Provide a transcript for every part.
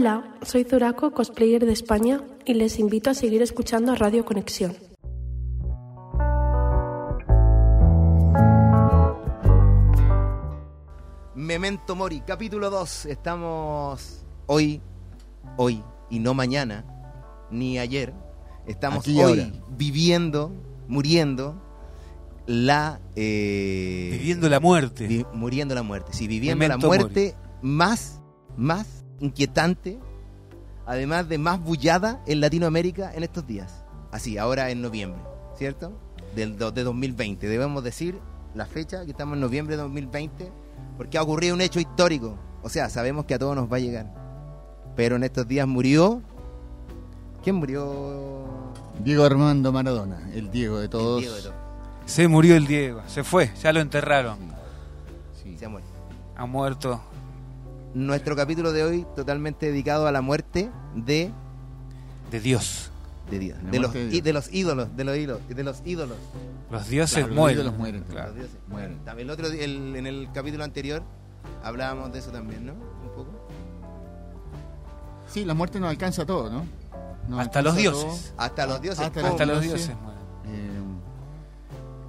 Hola, soy Zuraco, cosplayer de España, y les invito a seguir escuchando Radio Conexión. Memento Mori, capítulo 2. Estamos hoy, hoy y no mañana, ni ayer. Estamos Aquí hoy ahora. viviendo, muriendo la... eh, Viviendo la muerte. vi- muriendo la muerte. Sí, viviendo Memento la muerte más, más inquietante, además de más bullada en Latinoamérica en estos días. Así, ahora en noviembre, ¿cierto? Del, de 2020. Debemos decir la fecha, que estamos en noviembre de 2020, porque ha ocurrido un hecho histórico. O sea, sabemos que a todos nos va a llegar. Pero en estos días murió... ¿Quién murió? Diego Armando Maradona, el Diego de El todos. Diego de todos. Se murió el Diego. Se fue. Ya lo enterraron. Sí. Se ha muerto. Ha muerto. Nuestro capítulo de hoy totalmente dedicado a la muerte de De Dios. de Dios, de los, de í- Dios. de los ídolos, de los ídolos, de los ídolos. Los dioses Claro, los mueren. ídolos mueren, Claro. Los dioses. Mueren. También el otro, di- el- en el capítulo anterior hablábamos de eso también, ¿no? Un poco. Sí, la muerte nos alcanza a todo, ¿no? Nos Hasta los dioses. Hasta los dioses. Hasta los dioses. dioses mueren. Eh,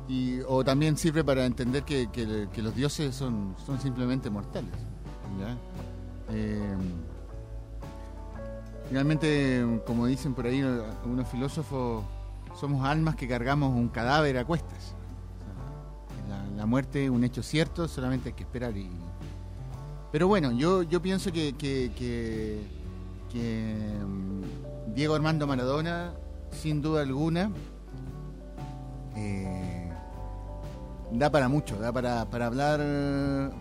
y, o también sirve para entender que, que- que los dioses son, son simplemente mortales. ¿Ya? Eh, finalmente, como dicen por ahí algunos filósofos, somos almas que cargamos un cadáver a cuestas. La, muerte es un hecho cierto, solamente hay que esperar. Y... Pero bueno, yo, yo pienso que, mm, Diego Armando Maradona, sin duda alguna, eh, da para mucho, da para, para hablar,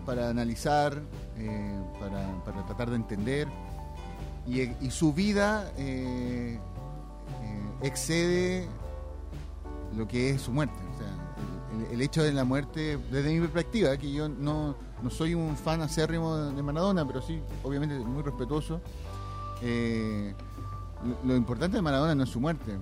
para analizar, eh, para, para tratar de entender. Y, y su vida eh, eh, excede lo que es su muerte. O sea, el, el hecho de la muerte, desde mi perspectiva, que yo no, no soy un fan acérrimo de Maradona, pero sí, obviamente, muy respetuoso. eh, lo, lo importante de Maradona no es su muerte.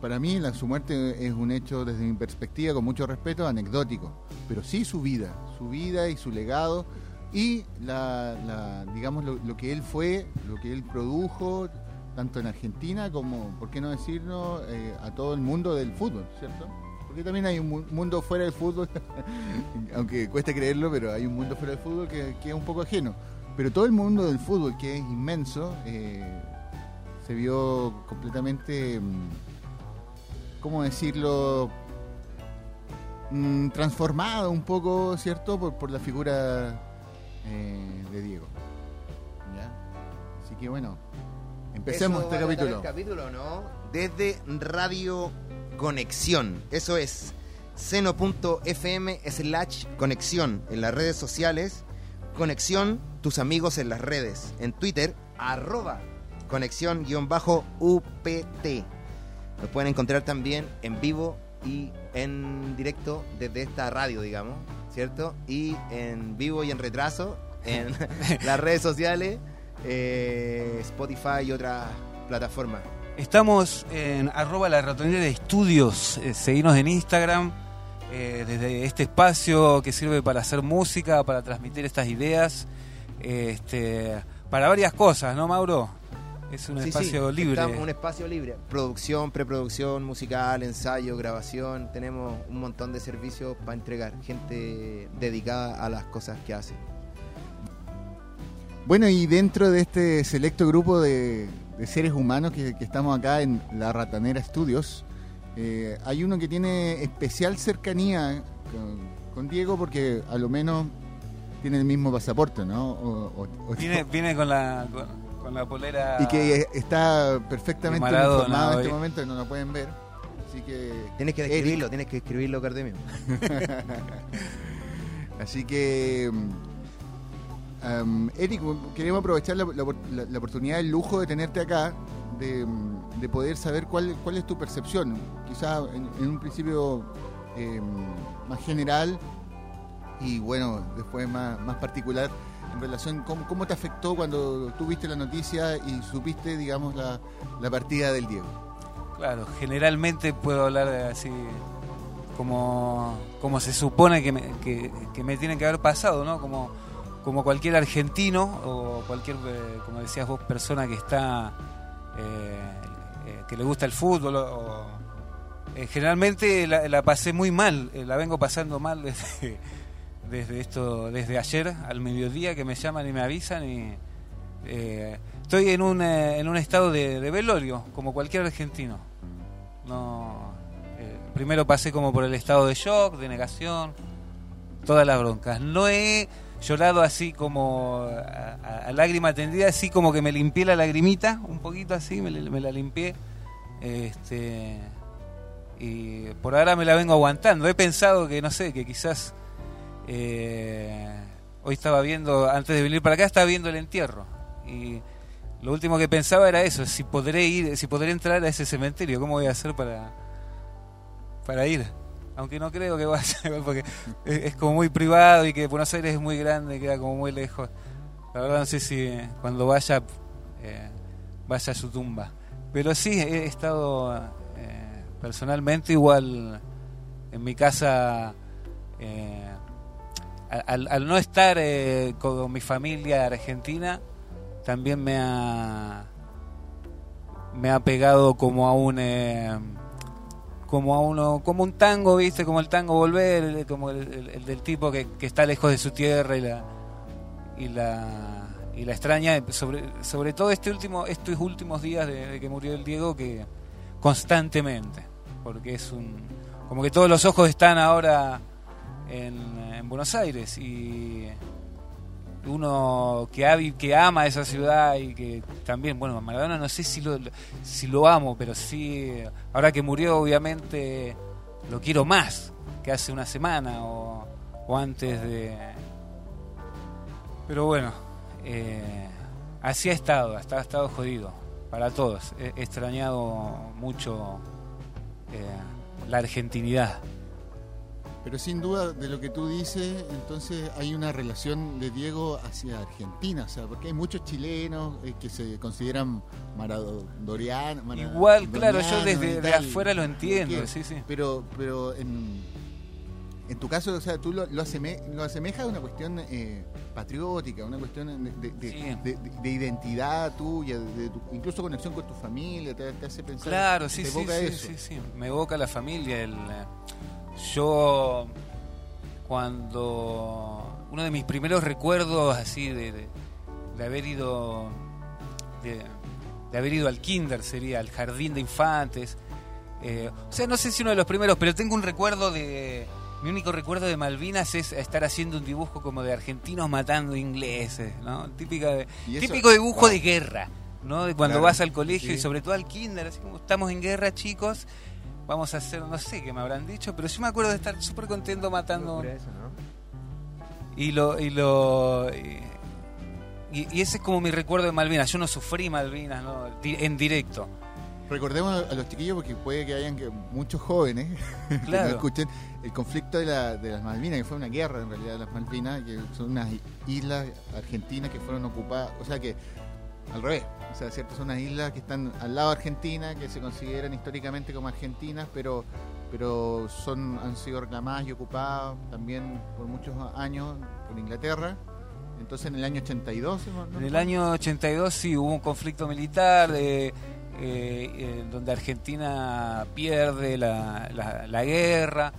Para mí, la, su muerte es un hecho, desde mi perspectiva, con mucho respeto, anecdótico. Pero sí su vida, su vida y su legado y la, digamos lo, que él fue, lo que él produjo, tanto en Argentina como, ¿por qué no decirlo?, eh, a todo el mundo del fútbol, ¿cierto? Porque también hay un mu- mundo fuera del fútbol, aunque cueste creerlo, pero hay un mundo fuera del fútbol que, que es un poco ajeno. Pero todo el mundo del fútbol, que es inmenso, eh, se vio completamente, mm, ¿cómo decirlo?, Mm, transformado un poco, ¿cierto?, por, por la figura eh, de Diego. ¿Ya? Así que bueno, empecemos Eso este va a tratar capítulo. el capítulo, ¿no? Desde Radio Conexión. Eso es seno.fm slash conexión en las redes sociales. Conexión, tus amigos en las redes. En Twitter, arroba conexión-upt. Nos pueden encontrar también en vivo y en directo desde esta radio, digamos, ¿cierto? Y en vivo y en retraso en las redes sociales, eh, Spotify y otras plataformas. Estamos en arroba la ratonera de estudios. Eh, seguinos en Instagram. eh, desde este espacio que sirve para hacer música, para transmitir estas ideas. eh, este, para varias cosas, ¿no, Mauro? Es un Sí, espacio sí, libre. estamos- un espacio libre. Producción, preproducción, musical, ensayo, grabación. Tenemos un montón de servicios para entregar. Gente dedicada a las cosas que hace. Bueno, y dentro de este selecto grupo de, de seres humanos que, que estamos acá en La Ratanera Studios, eh, hay uno que tiene especial cercanía con, con Diego porque a lo menos tiene el mismo pasaporte, ¿no? O- o- o- Viene, viene con la con, con la polera. y que está perfectamente informado en este momento, no lo pueden ver. Así que Tienes que Eric, describirlo, tienes que escribirlo, Cardemio. Así que, mm, am, Eric, queremos aprovechar la, la- la- la oportunidad, el lujo de tenerte acá, de, de poder saber cuál, cuál es tu percepción. Quizá en, en un principio eh, más general y bueno, después más, más particular en relación cómo, te afectó cuando tuviste la noticia y supiste, digamos, la, partida del Diego. Claro, generalmente puedo hablar así como, como se supone que me, que, que me tiene que haber pasado, ¿no? Como como cualquier argentino o cualquier, eh, como decías vos, persona que está, eh, eh, que le gusta el fútbol, generalmente la, pasé muy mal, la vengo pasando mal desde, desde esto, desde ayer al mediodía que me llaman y me avisan y eh, estoy en un, eh, en un estado de, de velorio, como cualquier argentino. No, eh, primero pasé como por el estado de shock, de negación, todas las broncas. No he llorado así como a, a- a lágrima tendida, así como que me limpié la lagrimita, un poquito así, me, me la limpié. Este, y por ahora me la vengo aguantando. He pensado que, no sé, que quizás eh, hoy estaba viendo, antes de venir para acá, estaba viendo el entierro. Y lo último que pensaba era eso, si podré ir, si podré entrar a ese cementerio, ¿cómo voy a hacer para, para ir? Aunque no creo que vaya, porque es, como muy privado y que Buenos Aires es muy grande, queda como muy lejos. La verdad no sé si cuando vaya, eh, vaya a su tumba. Pero sí, he estado eh, personalmente igual en mi casa, al, no estar eh, con mi familia argentina, también me ha me ha pegado como a un eh, como a uno como un tango viste como el tango volver el- como el, el- el del tipo que, que está lejos de su tierra y la y la y la extraña. Sobre sobre todo este último estos últimos días de, de que murió el Diego que constantemente porque es un como que todos los ojos están ahora en, en Buenos Aires y uno que, ha que ama esa ciudad y que también, bueno, Maradona no sé si lo, si lo amo, pero sí, ahora que murió obviamente lo quiero más que hace una semana o, antes de... Pero bueno, eh, así ha estado, ha estado jodido para todos. He, he extrañado mucho eh, la argentinidad. Pero sin duda de lo que tú dices, entonces hay una relación de Diego hacia Argentina, o sea, porque hay muchos chilenos eh, que se consideran maradorianos. Igual, claro, yo desde de afuera lo entiendo, sí, sí. Pero, pero en, en tu caso, o sea, tú lo, lo, aseme- lo asemejas a una cuestión eh, patriótica, una cuestión de, de- Sí. de- de- de identidad tuya, de, tu- incluso conexión con tu familia, te, te hace pensar. Claro, sí, te sí, evoca sí, eso. sí, sí. Me evoca la familia. El, yo, cuando. Uno de mis primeros recuerdos así de, de, de haber ido. De, de haber ido al kinder sería, al jardín de infantes. Eh, o sea, no sé si uno de los primeros, pero tengo un recuerdo de. Mi único recuerdo de Malvinas es estar haciendo un dibujo como de argentinos matando ingleses, ¿no? Típica de, típico dibujo wow. de guerra, ¿no? De cuando Claro, vas al colegio sí. y sobre todo al kinder, así como estamos en guerra, chicos, vamos a hacer, no sé qué me habrán dicho, pero yo me acuerdo de estar súper contento matando. Y lo. Y, lo y, y ese es como mi recuerdo de Malvinas. Yo no sufrí Malvinas, ¿no? En directo. Recordemos a los chiquillos porque puede que hayan que muchos jóvenes que no escuchen el conflicto de, la- de las Malvinas, que fue una guerra en realidad de las Malvinas, que son unas islas argentinas que fueron ocupadas, o sea que al revés, o sea, cierto, son unas islas que están al lado de Argentina, que se consideran históricamente como argentinas, pero pero son han sido reclamadas y ocupadas también por muchos años por Inglaterra. Entonces en el año 82, ¿no? En el año 82 sí hubo un conflicto militar de, eh, eh, donde Argentina pierde la, la, la guerra,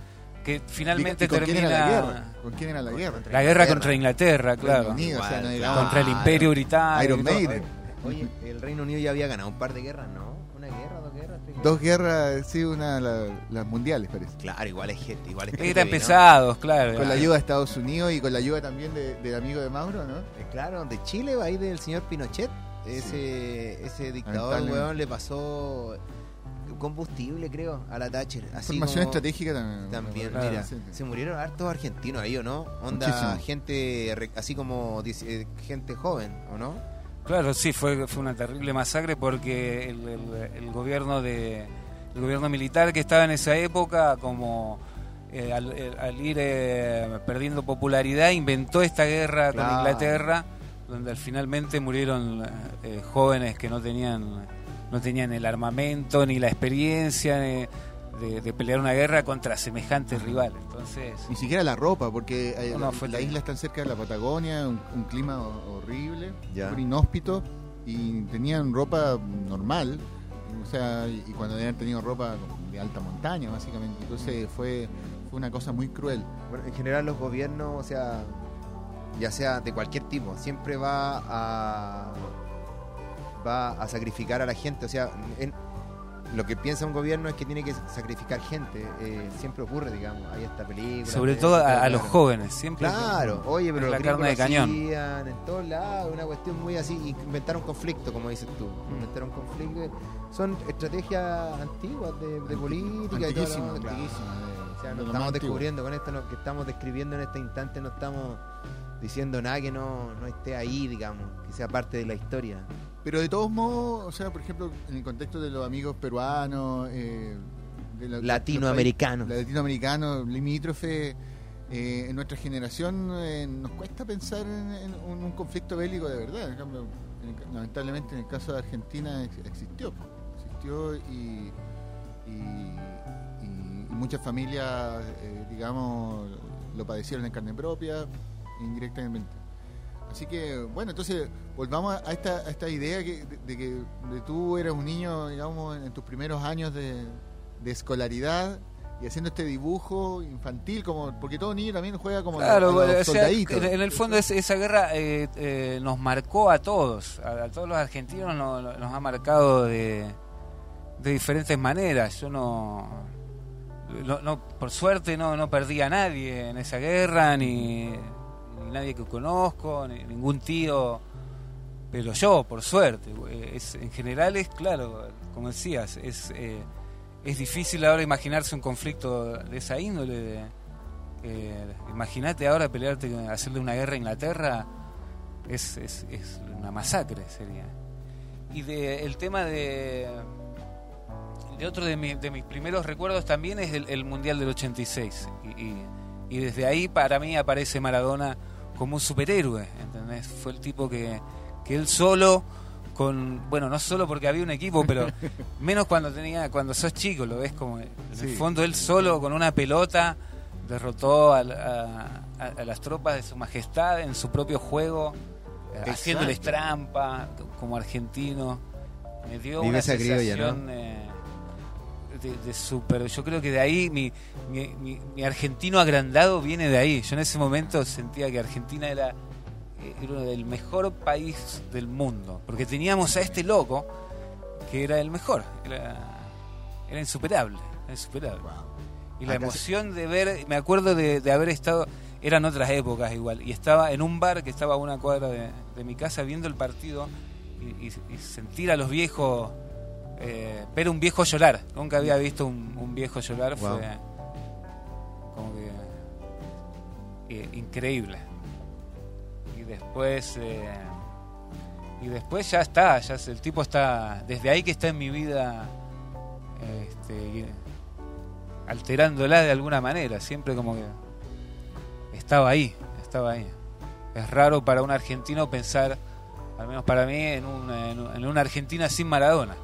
que finalmente ¿Y con quién termina. era la guerra? ¿Con quién era la guerra? La guerra contra Inglaterra, claro. Reino Unido, o sea, no Igual, digamos- Contra el Imperio Británico. Iron. Maiden. Oye, el Reino Unido ya había ganado un par de guerras, ¿no? ¿Una guerra, dos guerras? tres Dos guerras, sí, una la- las mundiales parece. Claro, igual es gente, igual es pesados, claro. Con la ayuda de Estados Unidos y con la ayuda también de- del amigo de Mauro, ¿no? Eh, Claro, de Chile, ahí del señor Pinochet. Ese, ese dictador, weón, le pasó combustible, creo, a la Thatcher. Así Información como- estratégica también. También, Claro, mira, sí. se murieron hartos argentinos ahí, ¿o no? Onda, Muchísimo. gente, re- así como eh, gente joven, ¿o no? Claro, sí, fue, fue una terrible masacre porque el, el- el gobierno de el gobierno militar que estaba en esa época, como eh, al, el- al ir eh, perdiendo popularidad, inventó esta guerra Claro. con Inglaterra, donde al finalmente murieron eh, jóvenes que no tenían no tenían el armamento ni la experiencia. De, de pelear una guerra contra semejante rival. Entonces, Ni siquiera la ropa, porque eh, No, fue la isla está cerca de la Patagonia, un, un clima ho- horrible, Ya. súper inhóspito, y tenían ropa normal, o sea, y, y cuando habían tenido ropa de alta montaña, básicamente. Entonces fue, fue una cosa muy cruel. Bueno, en general los gobiernos, o sea, ya sea de cualquier tipo, siempre va a va a sacrificar a la gente. O sea, en- lo que piensa un gobierno es que tiene que sacrificar gente. eh, siempre ocurre, digamos. Hay esta película. sobre de- todo a, los jóvenes, siempre. Claro, oye, pero la carne de cañón. hacían en todos lados, una cuestión muy así, inventaron conflicto, como dices tú, Mm. inventaron conflicto, son estrategias antiguas de, de política y todo claro. antiquísima. O sea, De no lo estamos descubriendo con esto, lo que estamos describiendo en este instante, no estamos diciendo nada que no, no esté ahí, digamos, que sea parte de la historia. Pero de todos modos, o sea, por ejemplo, en el contexto de los amigos peruanos, eh, de la- Latinoamericanos. los latinoamericanos, limítrofe, eh, en nuestra generación eh, nos cuesta pensar en, en un, conflicto bélico de verdad. En cambio, en lamentablemente en el caso de Argentina ex- existió, existió y, y- y- y muchas familias, digamos, lo padecieron en carne propia, indirectamente. Así que, bueno, entonces volvamos a esta, a esta idea que, de, de que de tú eras un niño, digamos, en, tus primeros años de, de escolaridad y haciendo este dibujo infantil, como porque todo niño también juega como los- Claro, los o sea, soldaditos. en, en el fondo es- esa guerra eh, eh, nos marcó a todos, a, a todos los argentinos no- no- nos ha marcado de, de diferentes maneras. Yo no, no, no- por suerte no, no perdí a nadie en esa guerra, ni, nadie que conozco, ni ningún tío, pero yo, por suerte. Es, en general es claro, como decías, es, eh, es difícil ahora imaginarse un conflicto de esa índole. eh, Imagínate ahora pelearte, hacerle una guerra a Inglaterra, es, es, una masacre sería. Y de, el tema de, de otro de, mi- de mis primeros recuerdos también es el, el Mundial del 86. Y, y- y desde ahí para mí aparece Maradona como un superhéroe, ¿entendés? Fue el tipo que, que él solo con bueno no solo porque había un equipo pero menos cuando tenía cuando sos chico lo ves como en Sí. el fondo él solo con una pelota derrotó a, a- a- a las tropas de su majestad en su propio juego eh, Exacto. haciéndoles trampa como argentino me dio Vive una sensación eh, de, de súper yo creo que de ahí mi, mi, mi- mi argentino agrandado viene de ahí. Yo en ese momento sentía que Argentina era eh, era el mejor país del mundo porque teníamos a este loco que era el mejor era, era insuperable era insuperable. Y la Acá emoción de ver, me acuerdo de, de haber estado, eran otras épocas igual, y estaba en un bar que estaba a una cuadra de, de mi casa viendo el partido y, y- y sentir a los viejos, eh, ver un viejo llorar. Nunca había visto un, un viejo llorar, Wow. fue como que eh, increíble. Y después, eh, y después ya está, ya el tipo está, desde ahí que está en mi vida. Este, alterándola de alguna manera, siempre como que estaba ahí, estaba ahí. Es raro para un argentino pensar, al menos para mí, en una, en un- en una Argentina sin Maradona.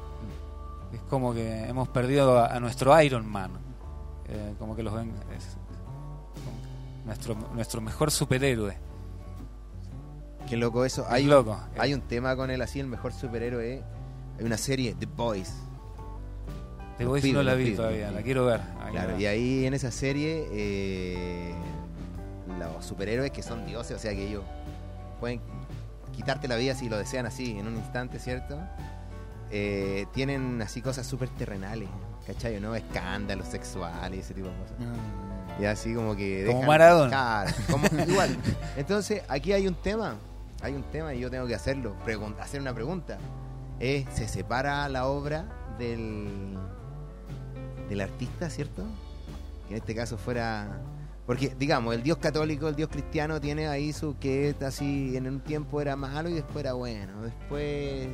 Como que hemos perdido a, a nuestro Iron Man. Eh, como que los ven. es- nuestro, nuestro mejor superhéroe. Qué loco eso. Es Hay, loco. hay un tema con él así, el mejor superhéroe. Hay una serie, The Boys. The pibes, no la vi pibes, todavía, la quiero ver. la quiero Claro, ver. y ahí en esa serie, eh, los superhéroes que son dioses, o sea que ellos pueden quitarte la vida si lo desean así, en un instante, ¿cierto? Eh, tienen así cosas súper terrenales, ¿cachai? ¿No? Escándalos sexuales, ese tipo de cosas. Ah, Y así como que... Como dejan- Maradona. Claro, como- igual. Entonces, aquí hay un tema, hay un tema y yo tengo que hacerlo, hacer una pregunta. Eh, ¿Se separa la obra del, del artista, cierto? Que en este caso fuera... Porque, digamos, el Dios católico, el Dios cristiano tiene ahí su que así en un tiempo era malo y después era bueno. Después,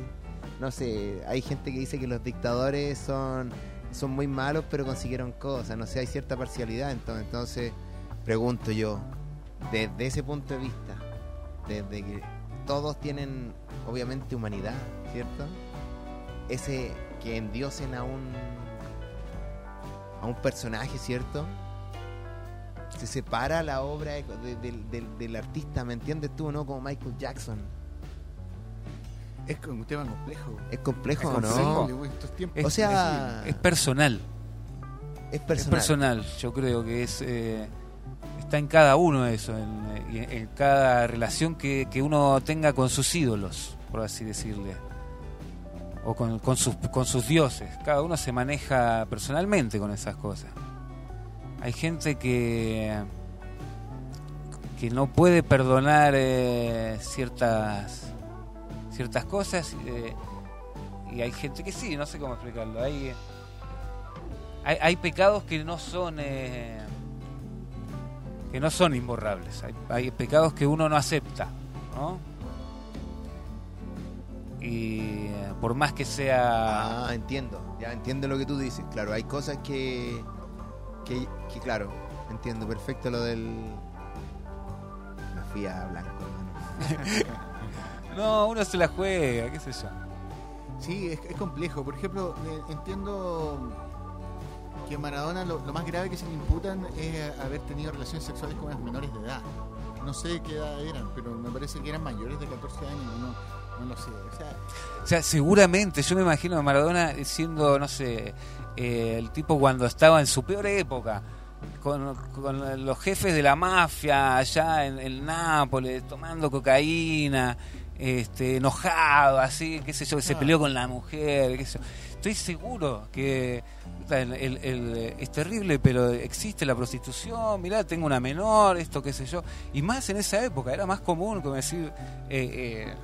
no sé, hay gente que dice que los dictadores son, son muy malos pero consiguieron cosas, no sé, hay cierta parcialidad. Entonces, entonces pregunto yo, desde ese punto de vista, desde que todos tienen obviamente humanidad, ¿cierto? Ese que endiosen a un a un personaje, ¿cierto? Se separa la obra de- de- del- del- del artista, ¿me entiendes tú, no? Como Michael Jackson. Es un tema complejo. ¿Es complejo Es o complejo. no? tiempos. Es- O sea, Es personal. es Es personal. personal, yo creo que es eh, está en cada uno eso, en, y en- en cada relación que, que uno tenga con sus ídolos, por así decirle, o con, con sus, con sus dioses. Cada uno se maneja personalmente con esas cosas. Hay gente que que no puede perdonar eh, ciertas ciertas cosas eh, y hay gente que sí, no sé cómo explicarlo. Hay hay, hay pecados que no son eh, que no son imborrables hay, hay pecados que uno no acepta ¿no? y por más que sea Ah, entiendo. Ya entiendo lo que tú dices. Claro, hay cosas que, que, que, claro, entiendo perfecto lo del... Me fui a blanco, hermano. no uno se la juega qué sé yo Sí, es, es complejo. Por ejemplo, eh, entiendo que Maradona lo, lo más grave que se le imputan es haber tenido relaciones sexuales con las menores de edad. No sé qué edad eran, pero me parece que eran mayores de 14 años. No, no lo sé. O sea, o sea seguramente yo me imagino a Maradona siendo no sé eh, el tipo cuando estaba en su peor época con, con los jefes de la mafia allá en, en Nápoles tomando cocaína este, enojado, así, qué sé yo, que se Ah. peleó con la mujer, qué sé yo. Estoy seguro que puta, el- el- el- es terrible, pero existe la prostitución, mirá, tengo una menor, esto, qué sé yo. Y más en esa época, era más común, como decir, eh, eh,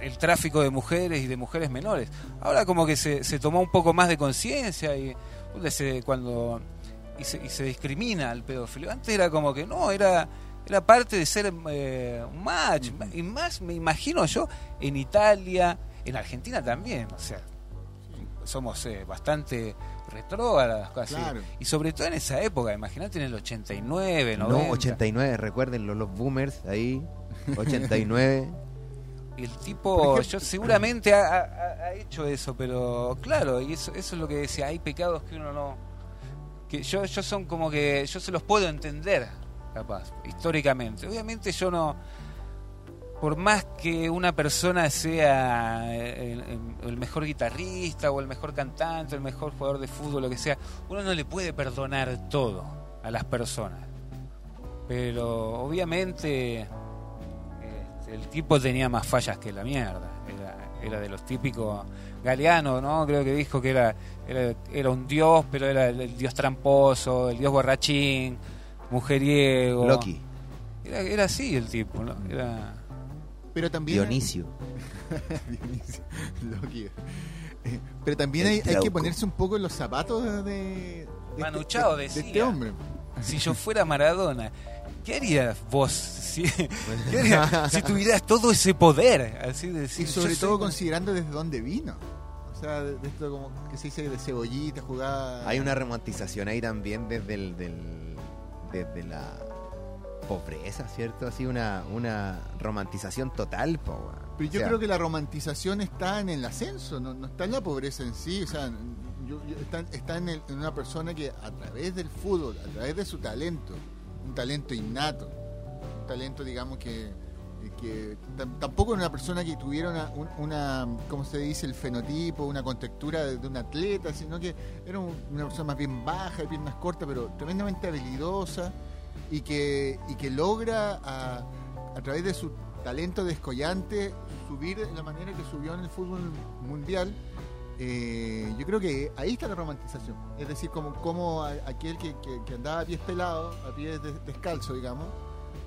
el tráfico de mujeres y de mujeres menores. Ahora como que se, se tomó un poco más de conciencia y cuando y se, y se discrimina al pedófilo. Antes era como que no, era era parte de ser eh, un match. Y más me imagino yo en Italia, en Argentina también. O sea, somos eh, bastante retrógradas casi. Claro. Y sobre todo en esa época, imagínate en el 89, 90. No, 89, recuerden los, los boomers ahí. 89. Y el tipo, yo seguramente ha, ha- ha hecho eso, pero claro, y eso, eso es lo que decía, hay pecados que uno no... que yo, yo son como que yo se los puedo entender, capaz, históricamente. Obviamente yo no... Por más que una persona sea el, el- mejor guitarrista o el mejor cantante, el mejor jugador de fútbol, lo que sea, uno no le puede perdonar todo a las personas. Pero obviamente este, el tipo tenía más fallas que la mierda. Era, era de los típicos. Galeano, ¿no? Creo que dijo que era, era, era un dios, pero era el, el dios tramposo, el dios borrachín, mujeriego. Loki, Era, era así el tipo, ¿no? Era. pero también. Dionisio. Dionisio, Loki. Eh, Pero también hay, hay que ponerse un poco en los zapatos de, de, este, Chao de- de decía. este hombre. Si yo fuera Maradona, ¿qué harías vos si, qué harías si tuvieras todo ese poder? Así de decir, Y sobre todo soy- considerando desde dónde vino. O sea, de, de esto como que se dice de cebollita, jugada. Hay una romantización ahí también desde, el, del, desde la pobreza, ¿cierto? Así una, una romantización total, po. Pero yo O sea, creo que la romantización está en el ascenso, no, no está en la pobreza en sí. O sea, yo- yo- está, está en, el- en una persona que a través del fútbol, a través de su talento, un talento innato, un talento, digamos, que, que tam- tampoco era una persona que tuviera una, un- una, ¿cómo se dice?, el fenotipo, una contextura de, de un atleta, sino que era un- una persona más bien baja, de piernas cortas, pero tremendamente habilidosa y que, y que logra a, a través de su talento descollante subir de la manera que subió en el fútbol mundial. eh, yo creo que ahí está la romantización. Es decir, como, como aquel que, andaba a pies pelados, a pies des- descalzo, digamos,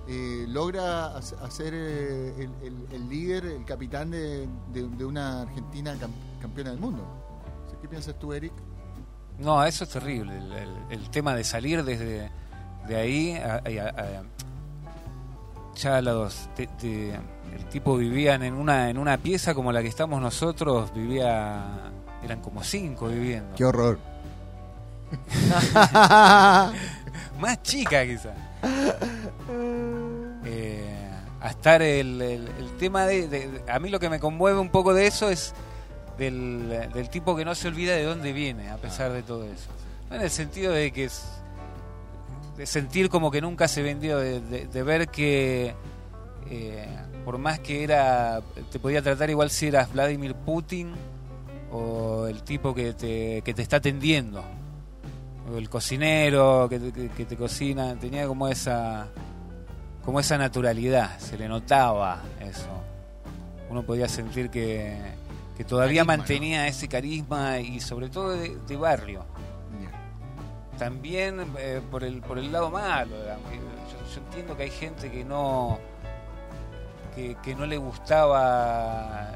eh, logra hac- hacer eh, el, el- el líder, el capitán de, de- de una Argentina cam- campeona del mundo. ¿Qué piensas tú, Eric? No, eso es terrible. El, el- el tema de salir desde de ahí a- a- a- ya los te- te- el tipo vivían en una en una pieza como la que estamos nosotros vivía eran como cinco viviendo ¡Qué horror! más chica quizás Eh, a estar el, el- el tema de, de- de- a mí lo que me conmueve un poco de eso es del, del tipo que no se olvida de dónde viene a pesar de todo eso. En el sentido de que es- de sentir como que nunca se vendió, de, ver que eh, por más que era, te podía tratar igual si eras Vladimir Putin o el tipo que te, que te está atendiendo, o el cocinero que que- que te cocina, tenía como esa, como esa naturalidad, se le notaba eso. Uno podía sentir que, que todavía Carisma, mantenía ese carisma y sobre todo de- de barrio. También eh, por el por el lado malo yo, yo entiendo que hay gente que no que, que no le gustaba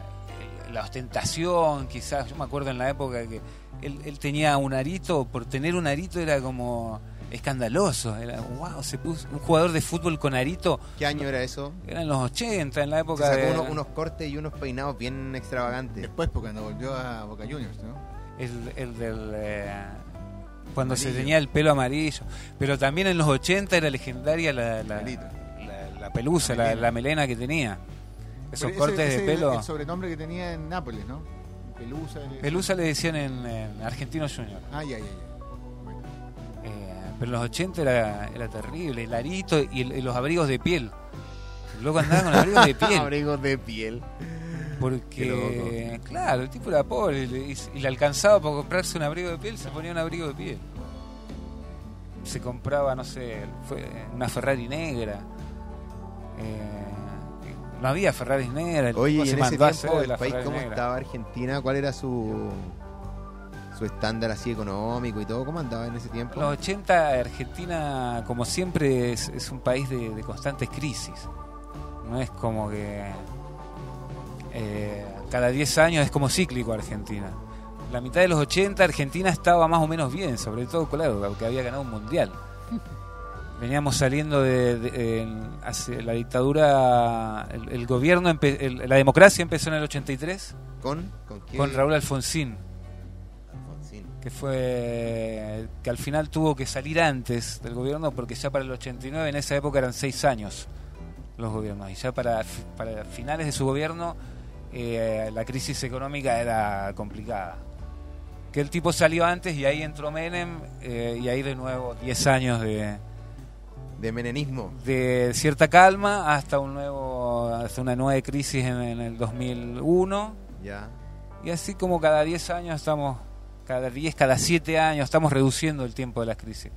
eh, la ostentación quizás. Yo me acuerdo en la época que él, él tenía un arito por tener un arito era como escandaloso era wow se puso un jugador de fútbol con arito ¿Qué año era eso? era en los 80 en la Se época sacó de unos, unos cortes y unos peinados bien extravagantes. Después, porque cuando volvió a Boca Juniors, ¿no? el, el del eh, cuando se tenía el pelo amarillo pero también en los 80 era legendaria la, la, la- la pelusa la, Melena. la melena que tenía esos ese- cortes ese de pelo El sobrenombre que tenía en Nápoles, ¿no? Pelusa. le- pelusa le decían en, en Argentino Junior Ah, ya, ya, ya. Pero en los 80 era, era terrible el arito y, el- y los abrigos de piel el loco andaba con abrigos de piel Abrigos de piel. porque claro el tipo era pobre y, le- y le alcanzaba para comprarse un abrigo de piel se ponía un abrigo de piel se compraba no sé fue una Ferrari negra Eh, no había Ferraris negras el Oye, y se en ese tiempo, el la país, Ferrari ¿cómo negra. estaba Argentina? ¿Cuál era su su estándar así económico y todo? ¿Cómo andaba en ese tiempo? En los 80 Argentina, como siempre, es, es un país de, de constantes crisis. No es como que eh, cada 10 años es como cíclico Argentina. La mitad de los 80 Argentina estaba más o menos bien, sobre todo, claro, porque había ganado un mundial. Veníamos saliendo de, de- en- hace la dictadura, el, el gobierno, empe- el- la democracia empezó en el 83 ¿Con? ¿Con qué? con Raúl Alfonsín. Que fue que al final tuvo que salir antes del gobierno porque ya para el 89 en esa época eran seis años los gobiernos y ya para, para finales de su gobierno eh, la crisis económica era complicada que el tipo salió antes y ahí entró Menem eh, y ahí de nuevo 10 años de, De menenismo. de cierta calma hasta un nuevo hasta una nueva crisis en, en el 2001 Ya. y así como cada 10 años estamos, cada 10, cada 7 años estamos reduciendo el tiempo de la crisis.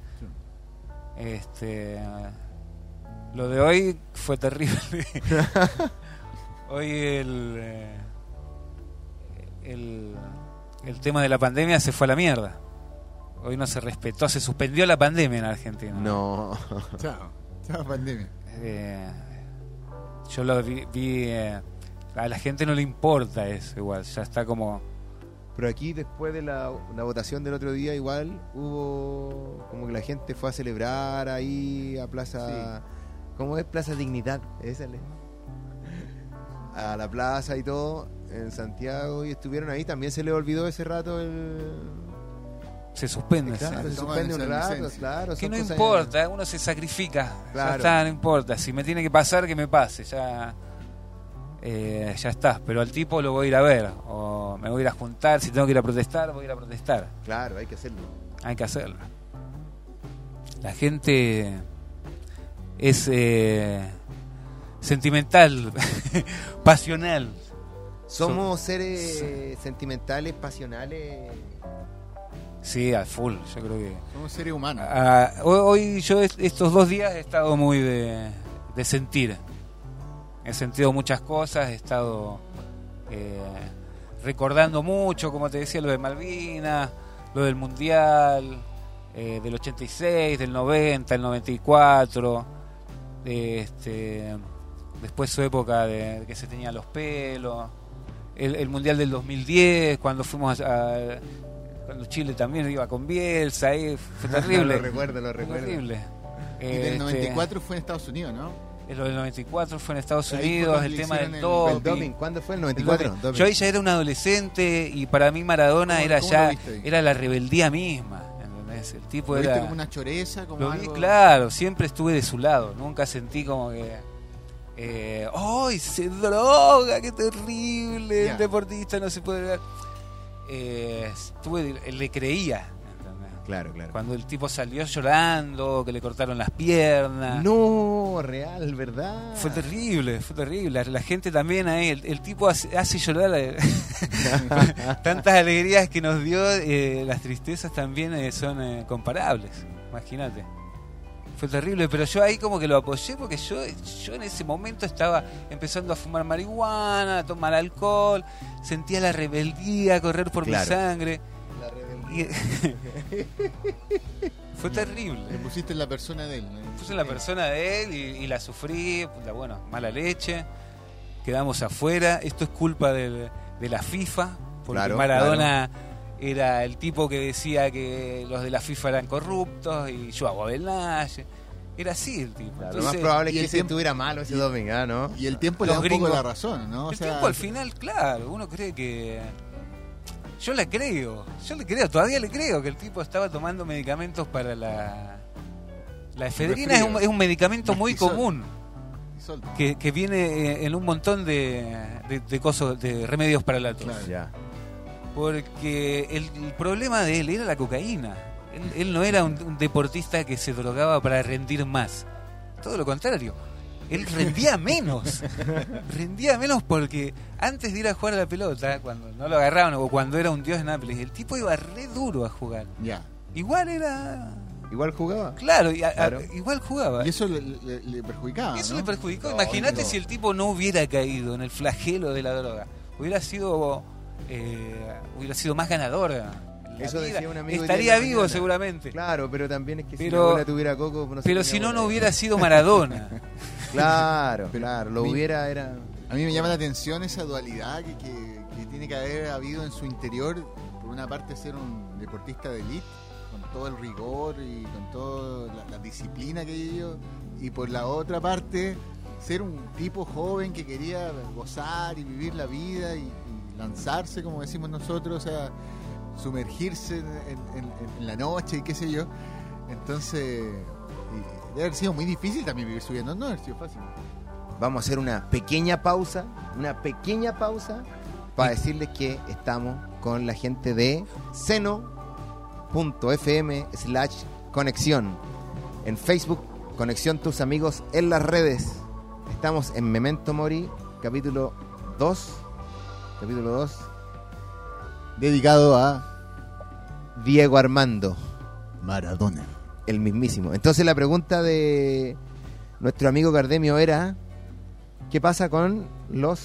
Este, lo de hoy fue terrible. hoy el, eh, el, el tema de la pandemia se fue a la mierda. Hoy no se respetó, se suspendió la pandemia en Argentina. No. Chao. Chao, pandemia. Eh, yo lo vi, vi, eh, a la gente no le importa eso igual, ya está como... Pero aquí después de la, la votación del otro día igual hubo como que la gente fue a celebrar ahí a Plaza... ¿Cómo es? Plaza Dignidad. Esa es la- A la plaza y todo en Santiago y estuvieron ahí. También se le olvidó ese rato el... Se suspende. Claro, sí. se toman suspende un rato, licencia. claro. Que no importa, uno se sacrifica. Ya está, no importa. Si me tiene que pasar, que me pase. Ya, eh, ya está. Pero al tipo lo voy a ir a ver. O me voy a ir a juntar. Si tengo que ir a protestar, voy a ir a protestar. Claro, hay que hacerlo. Hay que hacerlo. La gente es eh, sentimental, pasional. Somos seres sentimentales, pasionales. Sí, al full. Yo creo que. Somos seres humanos. Ah, hoy, hoy yo est- estos dos días he estado muy de, de sentir. He sentido muchas cosas, he estado eh, recordando mucho, como te decía, lo de Malvinas, lo del Mundial, eh, del 86, del 90, el 94, de este, después su época de que se tenía los pelos, el, el Mundial del 2010, cuando fuimos a... cuando Chile también iba con Bielsa, ahí fue terrible. lo recuerdo, lo recuerdo. terrible. y del Este, 94 fue en Estados Unidos, ¿no? Lo del 94 fue en Estados Unidos, el tema del el- doping. El doping, ¿cuándo fue? ¿El El 94? doping. Doping. Yo ahí ya era un adolescente y para mí Maradona ¿Cómo- era ya era la rebeldía misma, ¿entendés? El tipo ¿Lo era viste como una choreza? Como lo vi algo? claro, siempre estuve de su lado, nunca sentí como que eh, ¡ay, se droga! ¡Qué terrible! El deportista no se puede ver. Eh, estuve, le creía. Claro, claro. Cuando el tipo salió llorando, que le cortaron las piernas. No, real, ¿verdad? Fue terrible, fue terrible. La, la gente también ahí, el, el tipo hace, hace llorar eh, tantas alegrías que nos dio, eh, las tristezas también eh, son eh, comparables. Imagínate. Fue terrible, pero yo ahí como que lo apoyé porque yo, yo en ese momento estaba empezando a fumar marihuana, a tomar alcohol, sentía la rebeldía correr por Claro. mi sangre. Y- fue terrible. Le pusiste en la persona de él. ¿no? Puse en la persona de él y, y la sufrí, puta, bueno, mala leche. Quedamos afuera. Esto es culpa del- de la FIFA, porque Claro, Maradona era el tipo que decía que los de la FIFA eran corruptos y yo hago Benaye. Era así el tipo. Claro, lo más Entonces, probable es que ese tiempo- estuviera malo ese domingo, ¿ah, ¿no? Y el tiempo le da un poco la razón, ¿no? O el sea, tiempo al final, claro, uno cree que. Yo le creo, yo le creo, todavía le creo que el tipo estaba tomando medicamentos para la. La efedrina es un, es un medicamento muy común. que, que viene eh, en un montón de, de, de cosos- de remedios para la tos. Claro. Ya. Porque el, el problema de él era la cocaína. Él, él no era un, un deportista que se drogaba para rendir más. Todo lo contrario. Él rendía menos. rendía menos porque antes de ir a jugar a la pelota, cuando no lo agarraban o cuando era un dios en Nápoles, el tipo iba re duro a jugar. Ya. Igual era. Igual jugaba. Claro, y a- a- Claro. igual jugaba. Y eso le, le- le perjudicaba. Eso ¿no? le perjudicó. No, Imagínate no. si el tipo no hubiera caído en el flagelo de la droga. Hubiera sido eh, hubiera sido más ganador. la Eso decía un amigo Estaría la vivo seguramente. Claro, pero también es que si Pero- la abuela tuviera coco, no Pero si no, no hubiera sido Maradona. Claro, Pero- claro, lo mi- hubiera era A mí me llama la atención esa dualidad que, que- que tiene que haber habido en su interior. Por una parte, ser un deportista de elite, con todo el rigor y con toda la, la disciplina que ellos. Y por la otra parte, ser un tipo joven que quería gozar y vivir la vida y, y lanzarse, como decimos nosotros, o sea, sumergirse en, en- la noche y qué sé yo. Entonces, debe haber sido muy difícil también vivir subiendo, no debe haber sido fácil. Vamos a hacer una pequeña pausa, una pequeña pausa para decirles que estamos con la gente de seno.fm slash conexión. En Facebook, conexión tus amigos en las redes. Estamos en Memento Mori, capítulo 2. Capítulo 2. Dedicado a Diego Armando, Maradona. El mismísimo. Entonces la pregunta de nuestro amigo Cardemio era, ¿qué pasa con los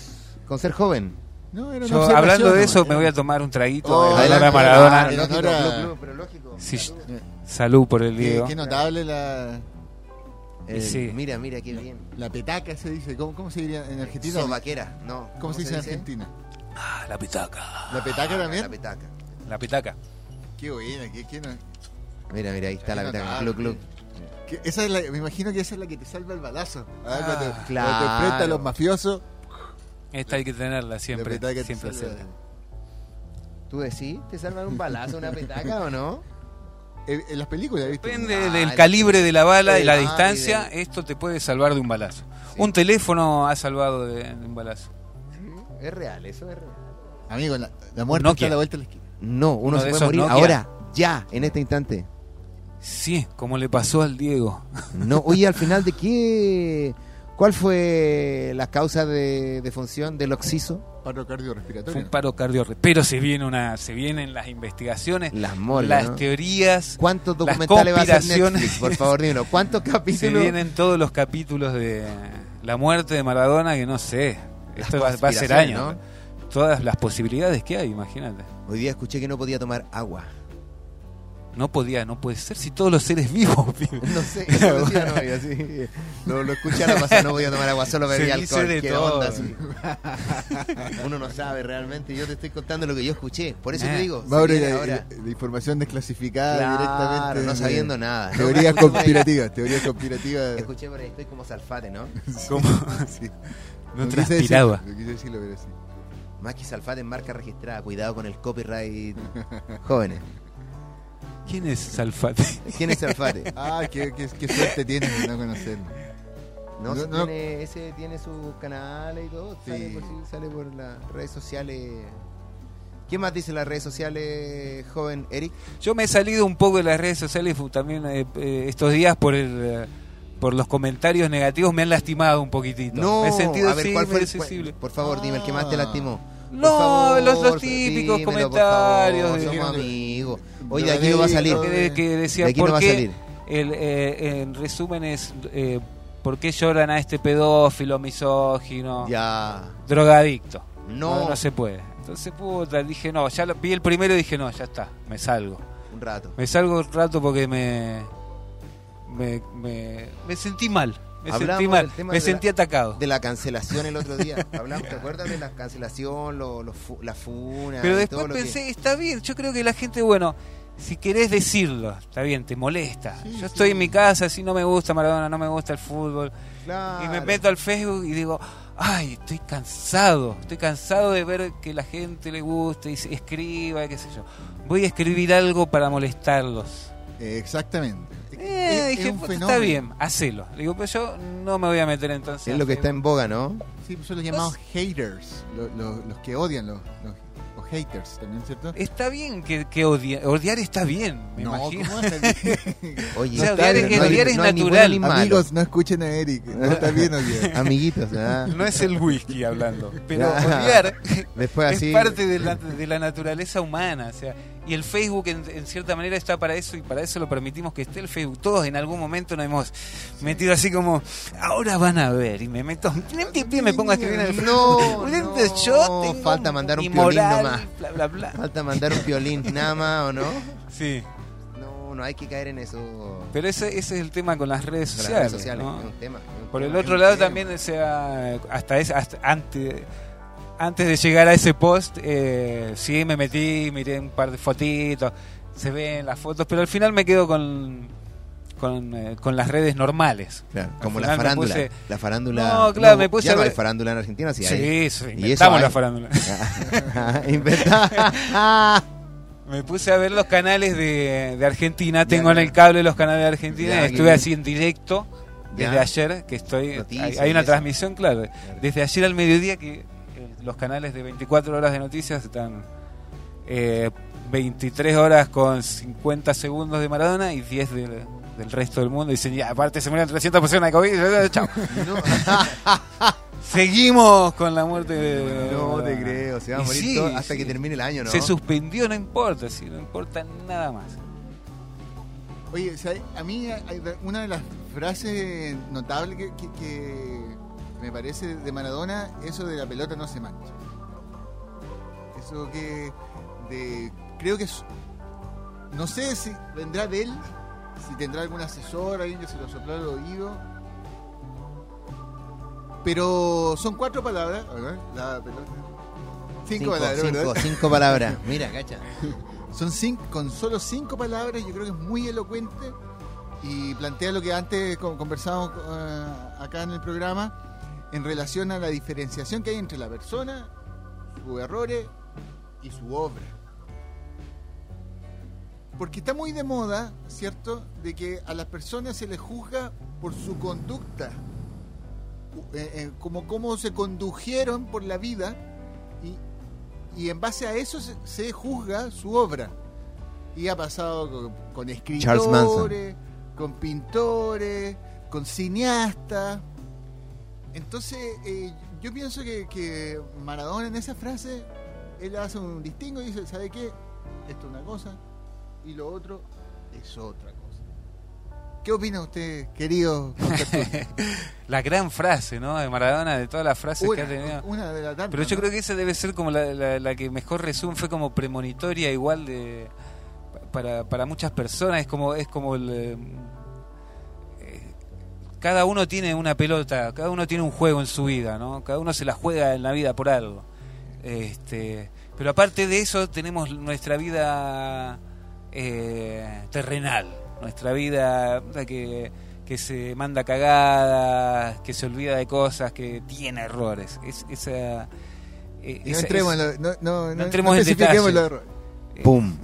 con ser joven? No, era una Yo, hablando de eso, me voy a tomar un traguito Oh, en honor a adelante, Maradona. lógico, pero lógico. Sí, Salud. salud por el Qué, Diego. qué notable la, Sí. Mira, mira qué bien. la petaca, se dice. ¿Cómo, cómo se diría en Argentina? Sobaquera, no. ¿Cómo, se dice en Argentina? Ah, la petaca. ¿La petaca La también? petaca. La petaca. Qué buena, qué, qué no- Mira, mira, ahí está la notable. Club, club. Que esa es la, me imagino que esa es la que te salva el balazo. Ah, cuando, te- cuando claro. te enfrentas a los mafiosos, Esta hay que tenerla siempre. la petaca te siempre salva. ¿Tú decís? ¿Te salvan un balazo una petaca o no? En, en las películas, ¿viste? Depende Ah, del el- calibre de la bala y la Ah, distancia, y esto te puede salvar de un balazo. Sí. Un teléfono ha salvado de, de un balazo. Es real, eso es real. Amigo, la, la muerte Nokia. está a la vuelta de la esquina. No, uno, Uno se de puede morir Nokia. ahora, ya, en este instante. Sí, como le pasó al Diego. No, oye, al final de qué. ¿Cuál fue la causa de defunción del oxiso? Paro Fue cardiorrespiratorio. un paro cardiorrespiratorio. Pero se viene una, se vienen las investigaciones, Las molas. las ¿no? teorías, ¿Cuántos las documentales va a. Netflix? Por favor, dímelo. ¿Cuántos se capítulos? vienen todos los capítulos de la muerte de Maradona que no sé. Las Esto va, va a ser. ¿no? Todas las posibilidades que hay, imagínate. Hoy día escuché que no podía tomar agua. No podía, no puede ser si todos los seres vivos. pibe. No sé, eso decía no, yo así. Lo, lo escuché a la pasada, no podía tomar agua, solo bebía alcohol. de ¿Qué todo. onda, así? Uno no sabe realmente, yo te estoy contando lo que yo escuché. Por eso Eh. te digo, Mauro, viene la, ahora. la- la información desclasificada Claro, directamente. no de- sabiendo nada. ¿no? Teorías conspirativas, teorías conspirativas. Escuché por ahí, estoy como salfate, ¿no? Como Sí. no transpiraba. decirlo, no quise decirlo, pero sí. Más que salfate en marca registrada, cuidado con el copyright. Jóvenes, ¿Quién es Salfate? ¿quién es salfate? Ah, qué, qué, qué suerte tienes de no conocerlo. No, No, si no. Tiene, ese tiene sus canales y todo, sale, Sí. por, sí, sale por las redes sociales ¿Qué más dicen las redes sociales, joven Eric? Yo me he salido un poco de las redes sociales también eh, eh, estos días por el eh, por los comentarios negativos me han lastimado un poquitito. No, me he sentido a ver, ¿cuál fue el-. Por favor, dime el que más te Ah. lastimó. No, favor, los, los típicos dímelo, comentarios favor, de- somos amigos. Oye, de aquí no va a salir. que, de- que decía De aquí no va a salir. el, eh, en resumen es eh, por qué lloran a este pedófilo misógino Ya. drogadicto No. no, no se puede entonces puta dije no ya lo, vi el primero y dije no ya está me salgo Un rato. me salgo un rato porque me me, me, me sentí mal me Hablamos sentí mal me sentí la- atacado De la cancelación el otro día. Hablamos, ¿te acuerdas de la cancelación, lo, lo fu- la funa? Pero después todo lo que- pensé, está bien, yo creo que la gente, bueno, si querés decirlo, está bien, te molesta. Sí, yo sí. estoy en mi casa, si no me gusta Maradona, no me gusta el fútbol, Claro. y me meto al Facebook y digo, ay, estoy cansado, estoy cansado de ver que la gente le guste y se escriba, qué sé yo. Voy a escribir algo para molestarlos. Exactamente. Eh, Es- es dije, un "Puta, está bien, hacelo. Le digo, pero yo no me voy a meter entonces. Es lo que está en boga, ¿no? Sí, son los llamados haters, lo- lo- los que odian, los, los, los haters también, ¿cierto? Está bien que, que odie- odiar está bien, me no, imagino. ¿cómo está bien? Oye, O sea, odiar es- no hay- odiar es no hay ni bueno natural. ni malo. Amigos, no escuchen a Eric, no está bien odiar. Amiguitos, ¿verdad? No es el whisky hablando, pero Ya. odiar Después es así. parte de la, de la naturaleza humana. O sea, y el Facebook en, en cierta manera está para eso y para eso lo permitimos que esté el Facebook. Todos en algún momento nos hemos metido así como, ahora van a ver, y me meto, me pongo a escribir en el No, Facebook. no, yo tengo falta mandar un piolín nomás. Bla, bla, bla. Falta mandar un violín, nada más, ¿o no? Sí, No, no hay que caer en eso. pero ese, ese es el tema con las redes con las sociales. redes sociales. ¿no? Es un tema. es un Por el otro es lado tema. también, o sea, hasta, ese- hasta antes, antes de llegar a ese post, eh, sí me metí, miré un par de fotitos, se ven las fotos, pero al final me quedo con, con, eh, con las redes normales. Claro, como la farándula. puse- La farándula. No, claro, me puse ya a no hay farándula en Argentina, sí, hay. Sí, inventamos la farándula. Me puse a ver los canales de, de Argentina, tengo Ya, en el cable los canales de Argentina, Ya, estuve así en directo desde ayer, que estoy, Noticias hay, hay una transmisión, claro, desde ayer al mediodía que los canales de 24 horas de noticias están eh, 23 horas con 50 segundos de Maradona y 10 del, del resto del mundo, dicen, ya, aparte se murieron 300 personas de COVID, chao. Seguimos con la muerte de... No te creo, se va a morir sí, todo hasta sí. que termine el año, ¿no? Se suspendió, no importa, sí, no importa nada más. Oye, ¿sabe? a mí hay de- una de las frases notables que, que- que me parece de Maradona, eso de la pelota no se mancha. Eso que de, creo que es, no sé si vendrá de él, si tendrá algún asesor, alguien que se lo sopló al oído. Pero son cuatro palabras, ¿verdad? La pelota. Cinco, Cinco, palabras, cinco, ¿verdad? cinco palabras. Mira, cacha. Son cinco, con solo cinco palabras, yo creo que es muy elocuente y plantea lo que antes con- conversábamos eh, acá en el programa en relación a la diferenciación que hay entre la persona, sus errores y su obra. Porque está muy de moda, ¿cierto?, de que a las personas se les juzga por su conducta, eh, eh, como cómo se condujeron por la vida y, y en base a eso se, se juzga su obra. Y ha pasado con, con escritores, con pintores, con cineastas. Entonces, eh, yo pienso que, que Maradona en esa frase, él hace un distingo y dice, ¿sabe qué? Esto es una cosa y lo otro es otra cosa. ¿Qué opina usted, querido? La gran frase, ¿no? De Maradona, de todas las frases que ha tenido. una de tantas, Pero yo ¿no? creo que esa debe ser como la, la- la que mejor resume, fue como premonitoria igual de para, para muchas personas, es como es como el cada uno tiene una pelota, cada uno tiene un juego en su vida, ¿no? Cada uno se la juega en la vida por algo. Este, pero aparte de eso tenemos nuestra vida eh, terrenal, nuestra vida la que, que se manda cagadas, que se olvida de cosas, que tiene errores. Es, esa, eh, No esa- entremos, es- en lo- no, entremos en. ¡Pum!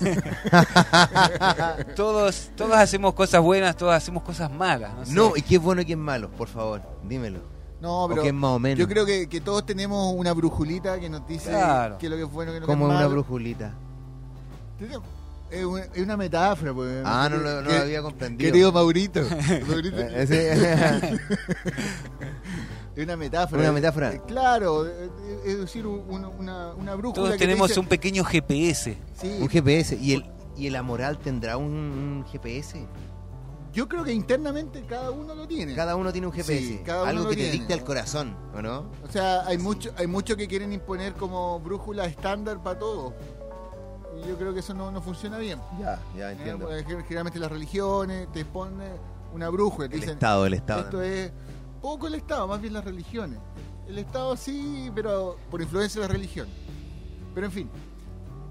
todos, todos hacemos cosas buenas, todos hacemos cosas malas. No, sé. No, y qué es bueno y qué es malo, por favor, dímelo. No, ¿O pero que es más o menos? yo creo que, que todos tenemos una brujulita que nos dice Claro. qué es lo que es bueno, qué es lo que es una malo. brujulita. Tenemos- Es una, es una metáfora, pues. Ah, no, lo- no Que- lo había comprendido. Querido Maurito. Maurito, Eh, ese- es una metáfora. Una metáfora. Eh, claro, eh, es decir, un- una, una, una brújula. Todos que te tenemos dice- un pequeño GPS. Sí, un GPS. ¿Y el, ¿Y el amoral tendrá un, un GPS? yo creo que internamente cada uno lo tiene. Cada uno tiene un GPS. Sí, cada uno Algo que te tiene. dicte al corazón, ¿o no? O sea, hay mucho, hay muchos que quieren imponer como brújula estándar para todo. Y yo creo que eso no, no funciona bien. Ya, ya ¿eh? entiendo. Generalmente las religiones te ponen una brújula. Te El dicen, Estado, el Estado. esto es poco el Estado, más bien las religiones. El Estado sí, pero por influencia de la religión. Pero en fin,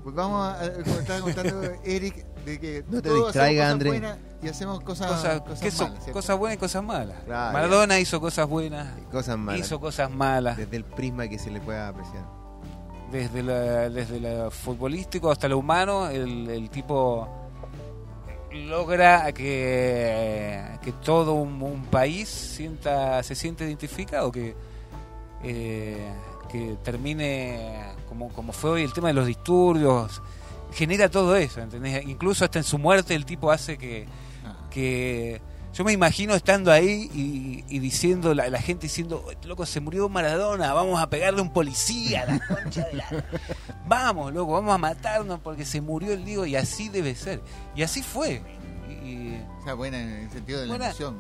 pues vamos a, a- como estaba contando Eric, de que No te hacemos André. buenas y hacemos cosas, Cosas, cosas malas. ¿cierto? cosas buenas y cosas malas. Claro, Maradona hizo cosas buenas, Cosas malas. hizo cosas malas. Desde el prisma que se le pueda apreciar. Desde, la, desde lo futbolístico hasta lo humano, el, el tipo logra que, que todo un, un país sienta se siente identificado, que, eh, que termine como, como fue hoy el tema de los disturbios, genera todo eso, ¿entendés? Incluso hasta en su muerte el tipo hace que, Ah. que yo me imagino estando ahí y, y diciendo, la, la gente diciendo, loco, se murió Maradona, vamos a pegarle a un policía, la concha de la... Vamos, loco, vamos a matarnos porque se murió el Diego y así debe ser. Y así fue. Y, O sea, buena en el sentido de la Buena. emoción.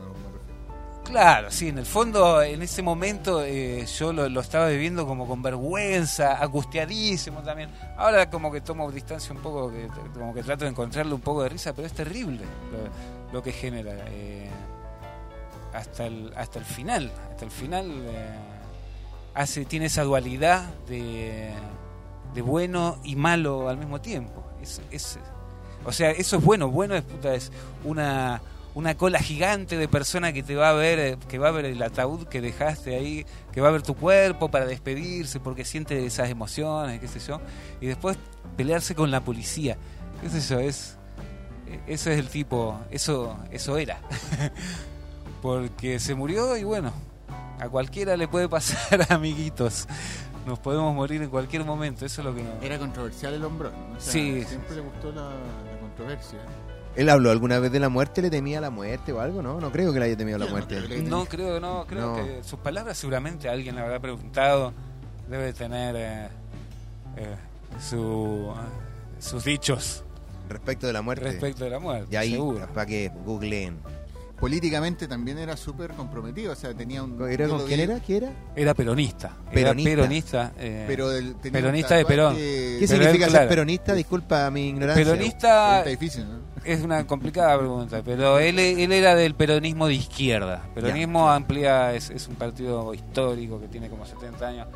claro, sí, en el fondo, en ese momento eh, yo lo, lo estaba viviendo como con vergüenza, angustiadísimo también. Ahora como que tomo distancia un poco, que, como que trato de encontrarle un poco de risa, pero es terrible lo, lo que genera. eh, hasta el, hasta el final, hasta el final eh, hace, tiene esa dualidad de, bueno y malo al mismo tiempo. Es, o sea, eso es bueno, bueno es una, una cola gigante de persona que te va a ver, eh, que va a ver el ataúd que dejaste ahí, que va a ver tu cuerpo para despedirse porque siente esas emociones, qué sé yo, y después pelearse con la policía, qué sé yo, es eso es el tipo, eso, eso era. porque se murió y bueno, a cualquiera le puede pasar, amiguitos. Nos podemos morir en cualquier momento, eso es lo que no. Era controversial el hombrón. ¿no? O sea, Sí. Siempre le gustó la, la controversia. ¿Él habló alguna vez de la muerte? ¿Le temía la muerte o algo? No, no creo que le haya temido la muerte. No, creo que no, creo No. que sus palabras seguramente alguien le habrá preguntado, debe tener eh, eh, su, sus dichos Respecto de la muerte. respecto de la muerte, y ahí, seguro. para que googleen. Políticamente también era súper comprometido. O sea, tenía un. ¿Era con quién era? ¿Qué era? Era peronista, Peronista. era peronista, eh, Pero el, tenía un Peronista de Perón. tatuaje- ¿Qué Pero significa él, ser claro. peronista? Disculpa mi ignorancia. peronista Está difícil, ¿no? es una complicada pregunta, pero él, él era del peronismo de izquierda. Peronismo amplia es, es un partido histórico que tiene como 70 años.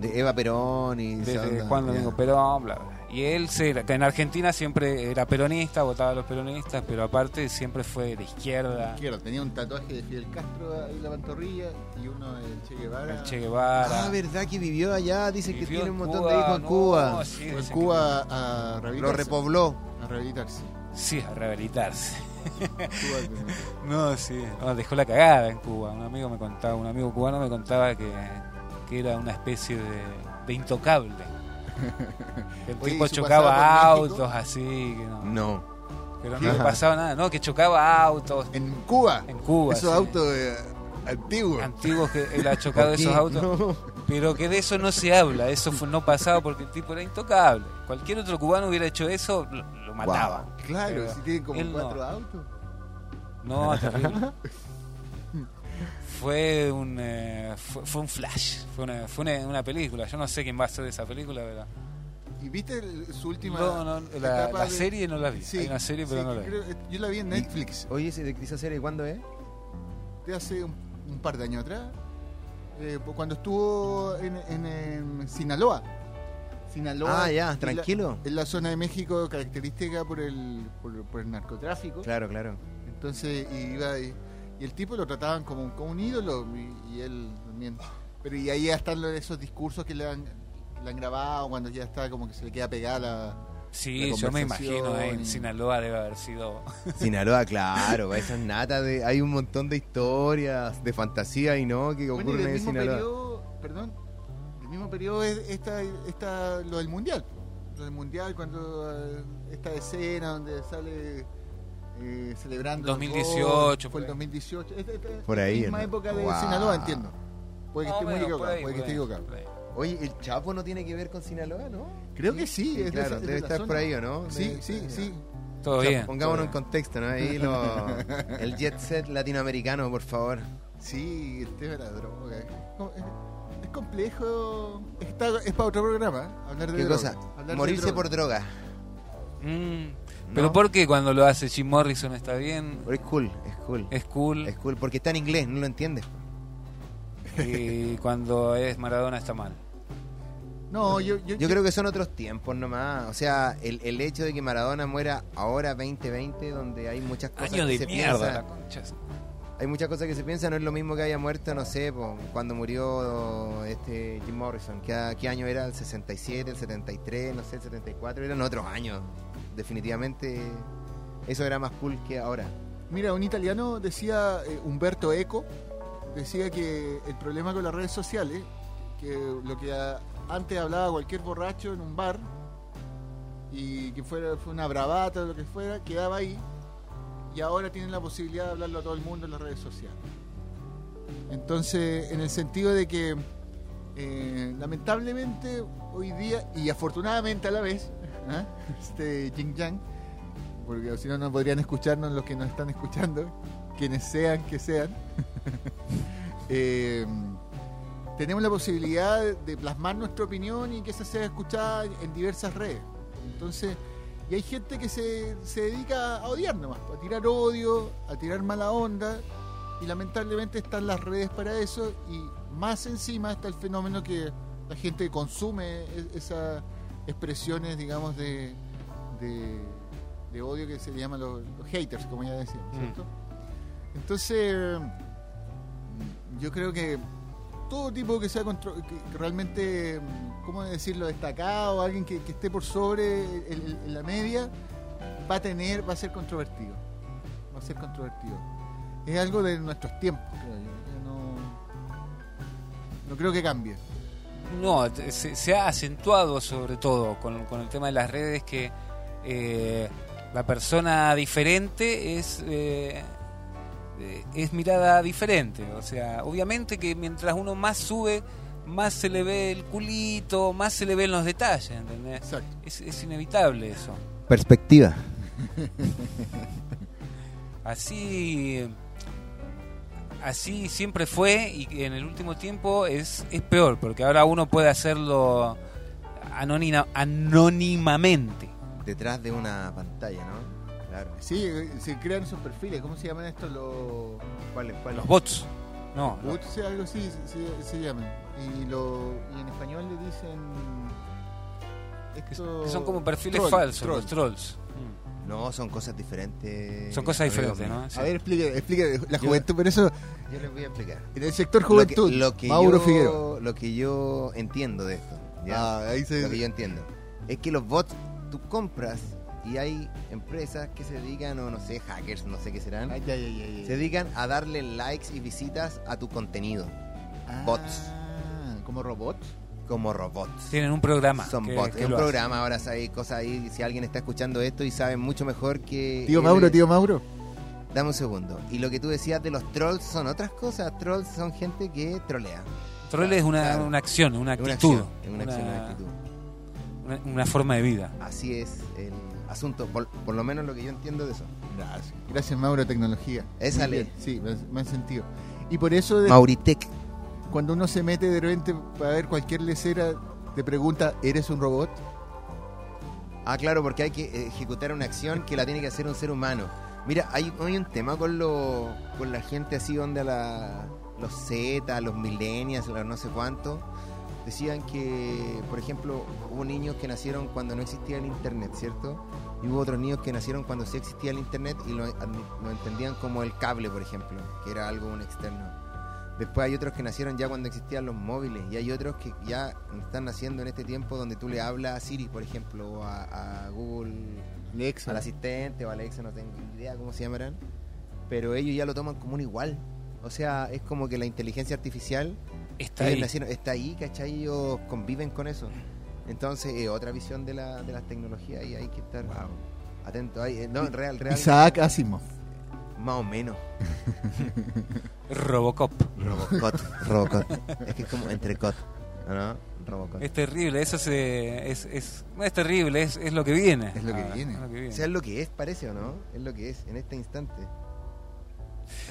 De Eva Perón y desde Juan. Domingo Perón, bla, bla. Y él se, que en Argentina siempre era peronista, votaba a los peronistas, pero aparte siempre fue de izquierda, Izquierda. Tenía un tatuaje de Fidel Castro ahí en la pantorrilla y uno de Che Guevara. el Che Guevara. Ah, ¿verdad que vivió allá? Dice que tiene un montón Cuba, de hijos en no, Cuba. sí, en dicen que- Cuba Lo repobló. A rehabilitarse. Sí, a rehabilitarse. Cuba, No, sí. No, dejó la cagada en Cuba. Un amigo me contaba, un amigo cubano me contaba que, que era una especie de, de intocable. El Oye, tipo ¿y su chocaba autos así, que no, No. pero no le pasaba nada, no, que chocaba autos en Cuba. en Cuba. Esos sí. autos eh, antiguos. antiguos que él ha chocado esos autos, No. pero que de eso no se habla, eso fue, no pasaba porque el tipo era intocable. Cualquier otro cubano hubiera hecho eso, lo, lo mataba. Claro, Pero si tienen como él no. cuatro autos. No, terrible. Fue un eh, fue, fue un flash, fue una, fue una, una película. Yo no sé quién va a hacer esa película, pero ¿Y viste el- su última no, no, la, etapa la de- serie no la vi. Sí, Hay una serie, pero sí, no la vi. creo- yo la vi en Netflix Oye, ¿ese de esa serie cuándo es? de hace un, un par de años atrás. eh, cuando estuvo en, en, en Sinaloa. Sinaloa. Ah, ya, en la- tranquilo. En la zona de México característica por el, por, por el narcotráfico. Claro, claro. Entonces y iba y, y el tipo lo trataban como, un- como un ídolo y, y él también. Pero y ahí ya están los- esos discursos que le han, le han grabado cuando ya está como que se le queda pegada la, Sí, La yo me imagino ahí en Sinaloa debe haber sido. Sinaloa, claro, esa es nata de, hay un montón de historias, de fantasía y no, que ocurren en mismo Sinaloa. periodo, perdón, del mismo periodo es esta, esta, lo del mundial. Lo del mundial, cuando eh, esta escena donde sale eh, celebrando. el 2018, gol, Fue por el ahí. 2018. Es, es- es Por ahí, misma ¿no? época de Wow. Sinaloa, entiendo. Puede que Más esté muy equivocado. puede que esté equivocado. Oye, ¿el Chapo no tiene que ver con Sinaloa, no? Creo que sí, claro, de debe estar zona. por ahí, ¿o no? Sí, Debe- sí, sí. Todo O sea, bien. Pongámonos en contexto, ¿no? Ahí lo, el jet set latinoamericano, por favor. Sí, el tema de la droga. Es, co- es- es complejo. Está, es para otro programa, ¿eh? hablar de ¿Qué droga, cosa? hablar de Morirse droga. por droga. Mm, ¿no? Pero ¿por qué cuando lo hace Jim Morrison está bien? Es cool, es cool. Es cool. Es cool, porque está en inglés, no lo entiendes. Y cuando es Maradona está mal. No, yo, yo, Yo creo que son otros tiempos nomás. O sea, el, el hecho de que Maradona muera ahora 2020, donde hay muchas cosas Año que de se mierda, piensan, la concha. hay muchas cosas que se piensan, no es lo mismo que haya muerto, no sé, po, cuando murió este Jim Morrison, ¿qué, qué año era? ¿El 67, el 73, no sé, el 74? Eran otros años. Definitivamente eso era más cool que ahora. Mira, un italiano decía, eh, Humberto Eco, decía que el problema con las redes sociales, que lo que antes hablaba cualquier borracho en un bar y que fuera fue una bravata o lo que fuera, quedaba ahí y ahora tienen la posibilidad de hablarlo a todo el mundo en las redes sociales. Entonces, en el sentido de que eh, lamentablemente hoy día y afortunadamente a la vez, ¿ah? este Jin Yang, porque si no no podrían escucharnos los que nos están escuchando, quienes sean que sean. Eh, tenemos la posibilidad de- plasmar nuestra opinión y que esa sea escuchada en diversas redes. Entonces, y hay gente que se, se dedica a odiar nomás, a tirar odio, a tirar mala onda, y lamentablemente están las redes para eso, y más encima está el fenómeno que la gente consume e- esas expresiones, digamos, de, de, de odio que se le llaman los, los haters, como ya decíamos, Mm. ¿cierto? Entonces, mm, yo creo que todo tipo que sea contro- que realmente, mm, ¿cómo decirlo?, destacado, alguien que, que esté por sobre el- la media, va a tener, va a ser controvertido. Va a ser controvertido. Es algo de nuestros tiempos, creo yo. Yo no, no creo que cambie. No, se, se ha acentuado sobre todo con, con el tema de las redes que eh, la persona diferente es eh, eh, es mirada diferente. O sea, obviamente que mientras uno más sube, más se le ve el culito, más se le ven los detalles, ¿entendés? Exacto. Es, es inevitable eso. Perspectiva. Así así siempre fue y en el último tiempo es, es peor, porque ahora uno puede hacerlo anónima, anónimamente. Detrás de una pantalla, ¿no? Claro. Sí, se crean esos perfiles. ¿Cómo se llaman estos? Los ¿Cuáles? cuáles? Los bots. No, los- bots, algo así se, se llaman. Y, lo, y en español le dicen. que esto- son como perfiles troll, falsos, troll. los trolls. No, son cosas diferentes. Son cosas diferentes. ¿no? Sí. A ver, explique, explique la Yo- juventud, pero eso Yo les voy a explicar. en el sector Lo que- juventud. Lo que, Mauro yo, Figueroa. Lo que yo entiendo de esto. ¿ya? Ah, ahí se Lo que yo entiendo. Es que los bots, tú compras y hay empresas que se dedican, o no sé, hackers, no sé qué serán. Ay, ay, ay, ay, ay. Se dedican a darle likes y visitas a tu contenido. Ah, bots. ¿Como robots? Como robots. Tienen un programa. Son que- bots. que Es un hace. programa, ahora hay cosas ahí. Si alguien está escuchando esto y sabe mucho mejor que. Tío él Mauro, tío Mauro. Dame un segundo. Y lo que tú decías de los trolls son otras cosas. Trolls son gente que trolea. Troll es una, Claro. una acción, una una actitud. acción. Es una, acción, una actitud. una- una forma de vida. Así es el asunto. Por, por lo menos lo que yo entiendo de eso. Gracias. Gracias, Mauro, tecnología. Esa ley. Sí, me, me han sentido. Y por eso, de- Mauritec. Cuando uno se mete de repente para ver cualquier lecera, te pregunta, ¿eres un robot? Ah, claro, porque hay que ejecutar una acción que la tiene que hacer un ser humano. Mira, hay, un tema con lo, con la gente así donde la, los Z, los millennials, los no sé cuánto, decían que, por ejemplo, hubo niños que nacieron cuando no existía el internet, ¿cierto? Y hubo otros niños que nacieron cuando sí existía el internet y lo, lo entendían como el cable, por ejemplo, que era algo un externo. Después hay otros que nacieron ya cuando existían los móviles y hay otros que ya están naciendo en este tiempo donde tú le hablas a Siri, por ejemplo, o a, a Google, Alexa. al asistente o a Alexa, no tengo idea cómo se llamarán, pero ellos ya lo toman como un igual. O sea, es como que la inteligencia artificial Está ahí. nacieron- está ahí, ¿cachai? Ellos conviven con eso. Entonces, eh, otra visión de, la, de las tecnologías y hay que estar atento. Ahí, eh, no, real, real. Isaac Asimov. Más o menos. Robocop. Robocot. Robocot. Es que es como entre cot. ¿No? Robocot. Es terrible, eso se, es, es, no es terrible, es, es lo que viene. Es lo que Ah, viene. es lo que viene. O sea, es lo que es, parece o no? Es lo que es en este instante.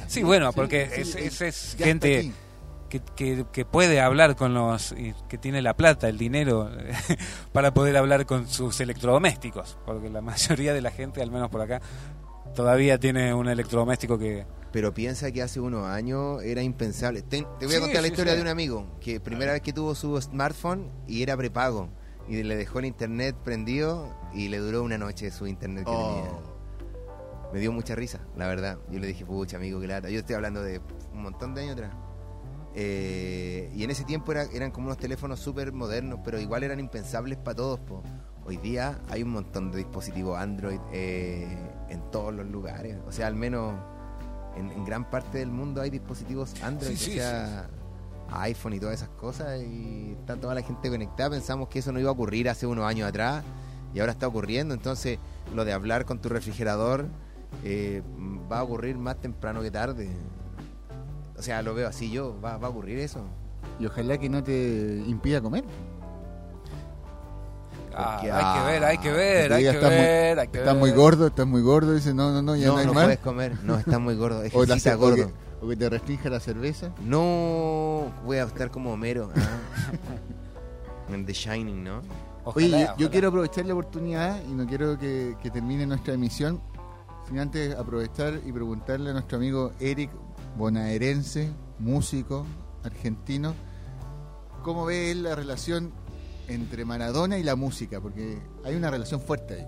sí, bueno, Sí, porque sí, es, es, gente que, que, que puede hablar con los, que tiene la plata, el dinero, para poder hablar con sus electrodomésticos. Porque la mayoría de la gente, al menos por acá, todavía tiene un electrodoméstico que... Pero piensa que hace unos años era impensable. Te, te voy a Sí, contar la historia sí. de un amigo que primera vez que tuvo su smartphone y era prepago. Y le dejó el internet prendido y le duró una noche su internet que Oh. tenía. Me dio mucha risa, la verdad. Yo le dije, pucha, amigo, que lata. Yo estoy hablando de un montón de años atrás. Eh, y en ese tiempo era- eran como unos teléfonos súper modernos, pero igual eran impensables para todos. po. Hoy día hay un montón de dispositivos Android eh, en todos los lugares. O sea, al menos en, en gran parte del mundo hay dispositivos Android. Sí, sí, o sea, iPhone y todas esas cosas. Y está toda la gente conectada. Pensamos que eso no iba a ocurrir hace unos años atrás. Y ahora está ocurriendo. Entonces, lo de hablar con tu refrigerador eh, va a ocurrir más temprano que tarde. O sea, lo veo así yo. Va, va a ocurrir eso. Y ojalá que no te impida comer. Ah, hay que ver, hay que ver, hay que está muy- ver, hay que Estás ver. muy gordo, estás muy gordo. Dice, no, no, no, ya no, no, hay no más. puedes comer. No, está muy gordo. O, la, o, gordo. que, o que te restrinja la cerveza. No, voy a estar como Homero. ah. En The Shining, ¿no? Ojalá, Oye, yo, quiero aprovechar la oportunidad y no quiero que, que termine nuestra emisión sin antes aprovechar y preguntarle a nuestro amigo Eric bonaerense, músico argentino, cómo ve él la relación entre Maradona y la música, porque hay una relación fuerte ahí.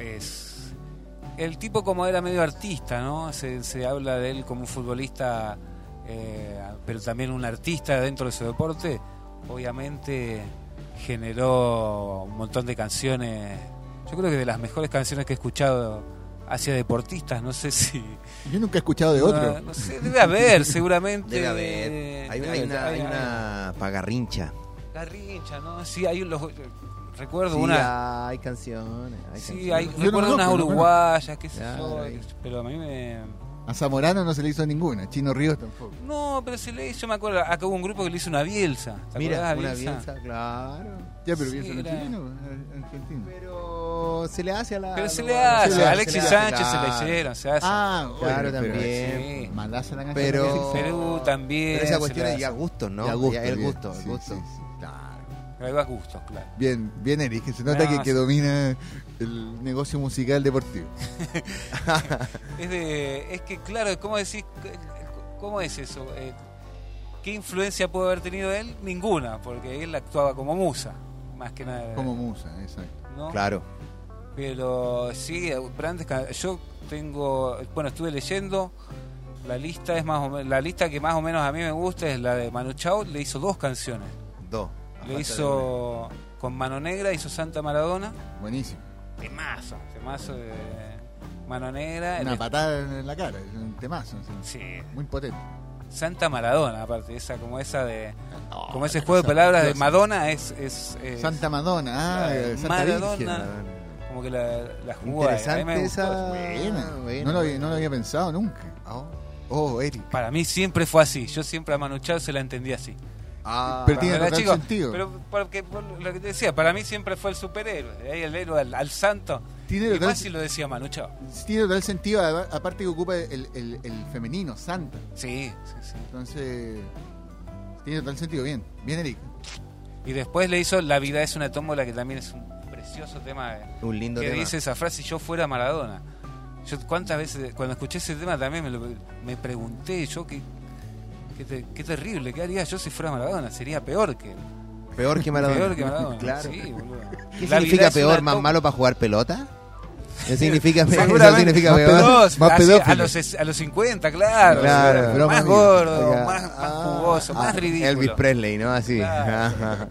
es el tipo como era medio artista, ¿no? Se, se habla de él como un futbolista, eh, pero también un artista dentro de su deporte. Obviamente generó un montón de canciones. Yo creo que de las mejores canciones que he escuchado hacia deportistas, no sé si Yo nunca he escuchado de otro. No, no sé, debe haber, seguramente. Debe haber. Hay, Debe- hay una, hay hay- una pagarrincha. Garrincha, ¿no? Sí, hay los, recuerdo Sí, una. hay canciones. Hay Sí, canciones. hay, Yo no recuerdo unas no uruguayas, qué sé Claro, yo, ahí. pero a mí me... A Zamorano no se le hizo ninguna, Chino Ríos tampoco. No, pero se le hizo, yo me acuerdo, acá hubo un grupo que le hizo una Bielsa. ¿Te Mira, acordás una Bielsa? Bielsa, claro. Ya, pero Sí, piensa en era- chileno, eh, argentino. Pero se le hace a la. Pero se le hace, se le a hace, Alexis se le hace, Sánchez se claro. le hicieron, se hace. Ah, Claro, bueno, pero- también. Sí. Malaza la canción Pero-. Perú también. Pero esa se cuestión es ya gustos, ¿no? Ya gusto, Ya el gusto, el Sí, gusto. Hay más gustos, claro. Bien, bien Eric, que se nota No, que, que sí. domina el negocio musical deportivo. Es de, es que claro, ¿cómo decís? ¿Cómo es eso? Eh, ¿Qué influencia puede haber tenido él? Ninguna, porque él actuaba como musa, más que nada. Como musa, exacto. ¿no? Claro. Pero sí, grandes yo tengo, bueno, estuve leyendo la lista es más o menos, la lista que más o menos a mí me gusta es la de Manu Chao, le hizo dos canciones. Dos. Falta hizo con Mano Negra, hizo Santa Maradona, Buenísimo. temazo, temazo de Mano Negra, Una el- patada en la cara, un temazo. sí. Muy potente. Santa Maradona, aparte, esa como esa de como ese juego de palabras de. Madonna es, es, es Santa Madonna, ah, Santa Maradona. Virgen. Como que la, la jugó ahí. Interesante gustó. esa. Buena. buena, no, lo, había- buena. no lo había pensado nunca. Oh. Oh, Eric. Para mí siempre fue así. Yo siempre a Manu Chao se la entendí así. Ah, Pero tiene total chico, sentido. Pero porque, por lo que te decía, para mí siempre fue el superhéroe. Ahí el héroe al, al santo. Tiene Y total, más si lo decía Manu Chao. tiene total sentido, aparte que ocupa el, el- el femenino, Santa. Sí, sí, sí. Entonces, tiene total sentido. Bien, bien, Eric. Y después le hizo La vida es una tómbola, que también es un precioso tema. de- Un lindo que tema. dice esa frase, si yo fuera Maradona. Yo cuántas veces, cuando escuché ese tema también me, lo- me pregunté, yo qué, qué, te- qué terrible, ¿qué haría yo si fuera Maradona? Sería peor que él. Peor que Maradona. Peor que Maradona. claro. Sí, boludo. ¿Qué La significa peor, más tó- malo para jugar pelota? Eso significa, eso significa Más peor. No, más así, a, pedófilo. los, a los 50, claro. Claro. Pero más más gordo, bien. más, más Ah, jugoso, más Ah, ridículo. Elvis Presley, ¿no? Así. Claro.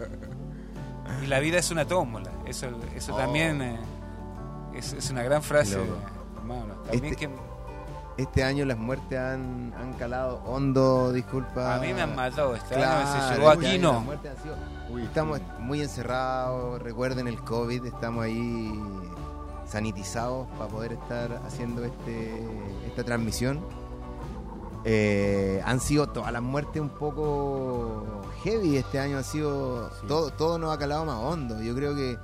Y la vida es una tómbola. Eso, eso Oh. también eh, es, es una gran frase. También Este- que Este año las muertes han, han calado hondo, disculpa. a mí me han matado. Este Claro, año se llegó este aquí, año no. las muertes han sido- Uy, Estamos muy encerrados, recuerden el COVID, estamos ahí sanitizados para poder estar haciendo este esta transmisión. Eh, han sido todas las muertes un poco heavy este año, ha sido Sí. todo, todo nos ha calado más hondo. Yo creo que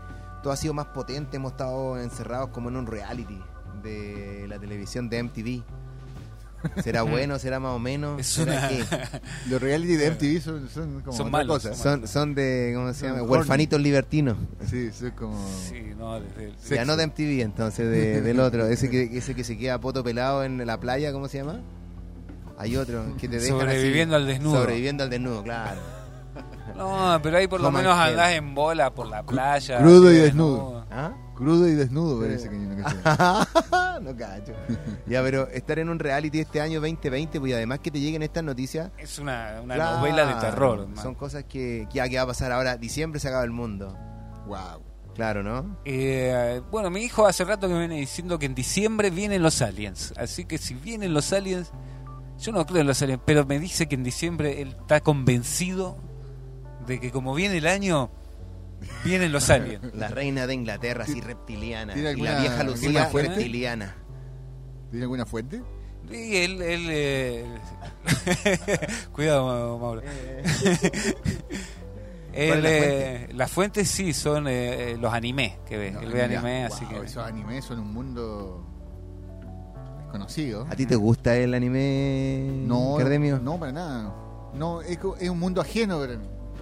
todo ha sido más potente, hemos estado encerrados como en un reality de la televisión de MTV. ¿Será bueno? ¿Será más o menos? Es ¿Será una- qué? Los reality de MTV son, son como Son otra malos, cosa. son Son, son de, ¿cómo se Son llama? horny. Huerfanitos libertinos. Sí, son como... Sí, no, desde el- Sexo. Ya no de MTV, entonces, de- del otro. Ese que, ese que se queda poto pelado en la playa, ¿cómo se llama? Hay otro que te dejan Sobreviviendo así, al desnudo. Sobreviviendo al desnudo, claro. No, pero ahí por lo menos and andás en bola por la playa. crudo así y desnudo. ¿Ah? Crudo y desnudo parece que canción. no cacho. Ya, pero estar en un reality este año 2020, pues y además que te lleguen estas noticias. Es una, una claro, novela de terror. Son cosas que, que, ya que va a pasar ahora. Diciembre se acaba el mundo. Wow. Claro, ¿no? Eh, bueno, mi hijo hace rato que me viene diciendo que en diciembre vienen los aliens. Así que si vienen los aliens, yo no creo en los aliens, pero me dice que en diciembre él está convencido de que como viene el año, vienen los aliens. La reina de Inglaterra, así reptiliana. ¿Tiene Y la vieja alguna Lucía, fuente? reptiliana. ¿Tiene alguna fuente? Y él, él eh, cuidado, Mauro. ¿Cuál es Él, la eh, las fuentes sí son eh, eh, los animes que ve. No, él ve anime, Wow, así que. Esos animes son un mundo desconocido. ¿A ti te gusta el anime, No, Cardemio? no, para nada. No, es, co- es un mundo ajeno.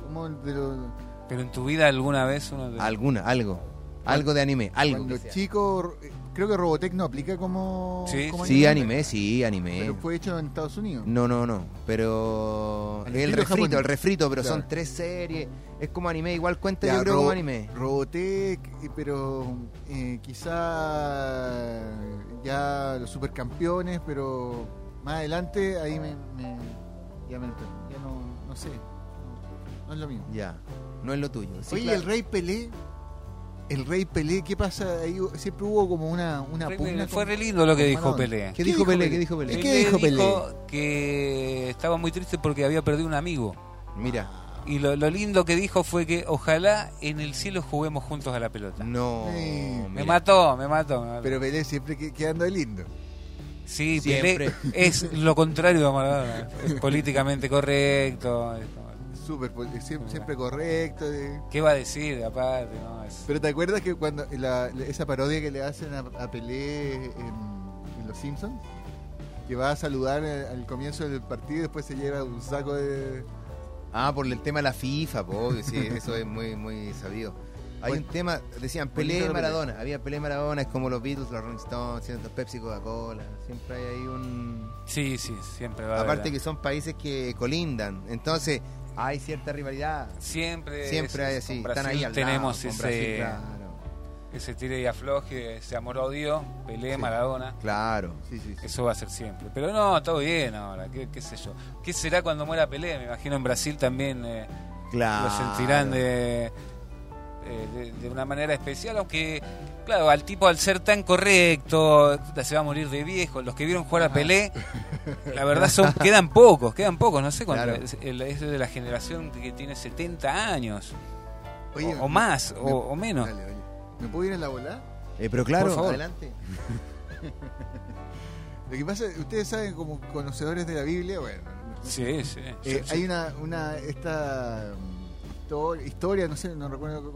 Como de lo- Pero en tu vida alguna vez uno. te- Alguna, algo. Algo de anime, algo. cuando chico, creo que Robotech no aplica como, Sí, como Sí, anime, sí, anime. Pero fue hecho en Estados Unidos. No, no, no. Pero. El refrito, japonés. el refrito, pero Claro. son tres series. Es como anime, igual cuenta Ya, yo creo Ro- como anime. Robotech, pero eh, quizá ya los supercampeones, pero más adelante ahí me, me- ya, me, ya no, no sé, no, no es lo mismo. Ya. No es lo tuyo. Sí, Oye, claro. el Rey Pelé, el Rey Pelé, ¿qué pasa? Ahí siempre hubo como una, una Fue, pugna fue con- re lindo lo que dijo Maradona. Pelé. ¿Qué dijo Pelé? ¿Qué dijo ¿Y Pelé? qué dijo Pelé? que estaba muy triste porque había perdido un amigo. Mira. Y lo, lo lindo que dijo fue que ojalá en el cielo juguemos juntos a la pelota. No. Sí. Me mató, me mató. me mató. Pero Pelé siempre que- quedando de lindo. sí, Siempre. Pelé es lo contrario de Maradona. Es políticamente correcto. es como- Súper, pol- siempre, siempre correcto. eh. ¿Qué va a decir aparte? No, es- Pero ¿te acuerdas que cuando la- la- esa parodia que le hacen a, a Pelé en, en Los Simpsons? Que va a saludar al, al comienzo del partido y después se lleva un saco de... Ah, por el tema de la FIFA, obvio, sí, eso es muy, muy sabido. Hay Bueno, un tema, decían Pelé y Pelé. Maradona. Había Pelé y Maradona, es como los Beatles, los Rolling Stones, los Pepsi, Coca-Cola. Siempre hay ahí un. Sí, sí, siempre va a Aparte que son países que colindan. Entonces, hay cierta rivalidad. Siempre, Siempre hay con Están ahí al tenemos lado, ese, Brasil, claro. ese tire y afloje, ese amor-odio, Pelé, Sí. Maradona. Claro. Sí, sí, sí. Eso va a ser siempre. Pero no, todo bien ahora, qué, qué sé yo. ¿Qué será cuando muera Pelé? Me imagino en Brasil también eh, Claro. lo sentirán de, eh, de, de una manera especial, aunque, claro, al tipo al ser tan correcto, se va a morir de viejo. Los que vieron jugar a Pelé, la verdad son quedan pocos, quedan pocos, no sé cuánto. Claro. Es, el- es de la generación que tiene 70 años, Oye, o, o más, me- o, o menos. Dale. ¿Me puedo ir en la bola? Eh, pero claro, Por favor. adelante. Lo que pasa, ustedes saben como conocedores de la Biblia, bueno, Sí, sí. eh, sí, hay sí. una, una esta histo- historia, no sé, no recuerdo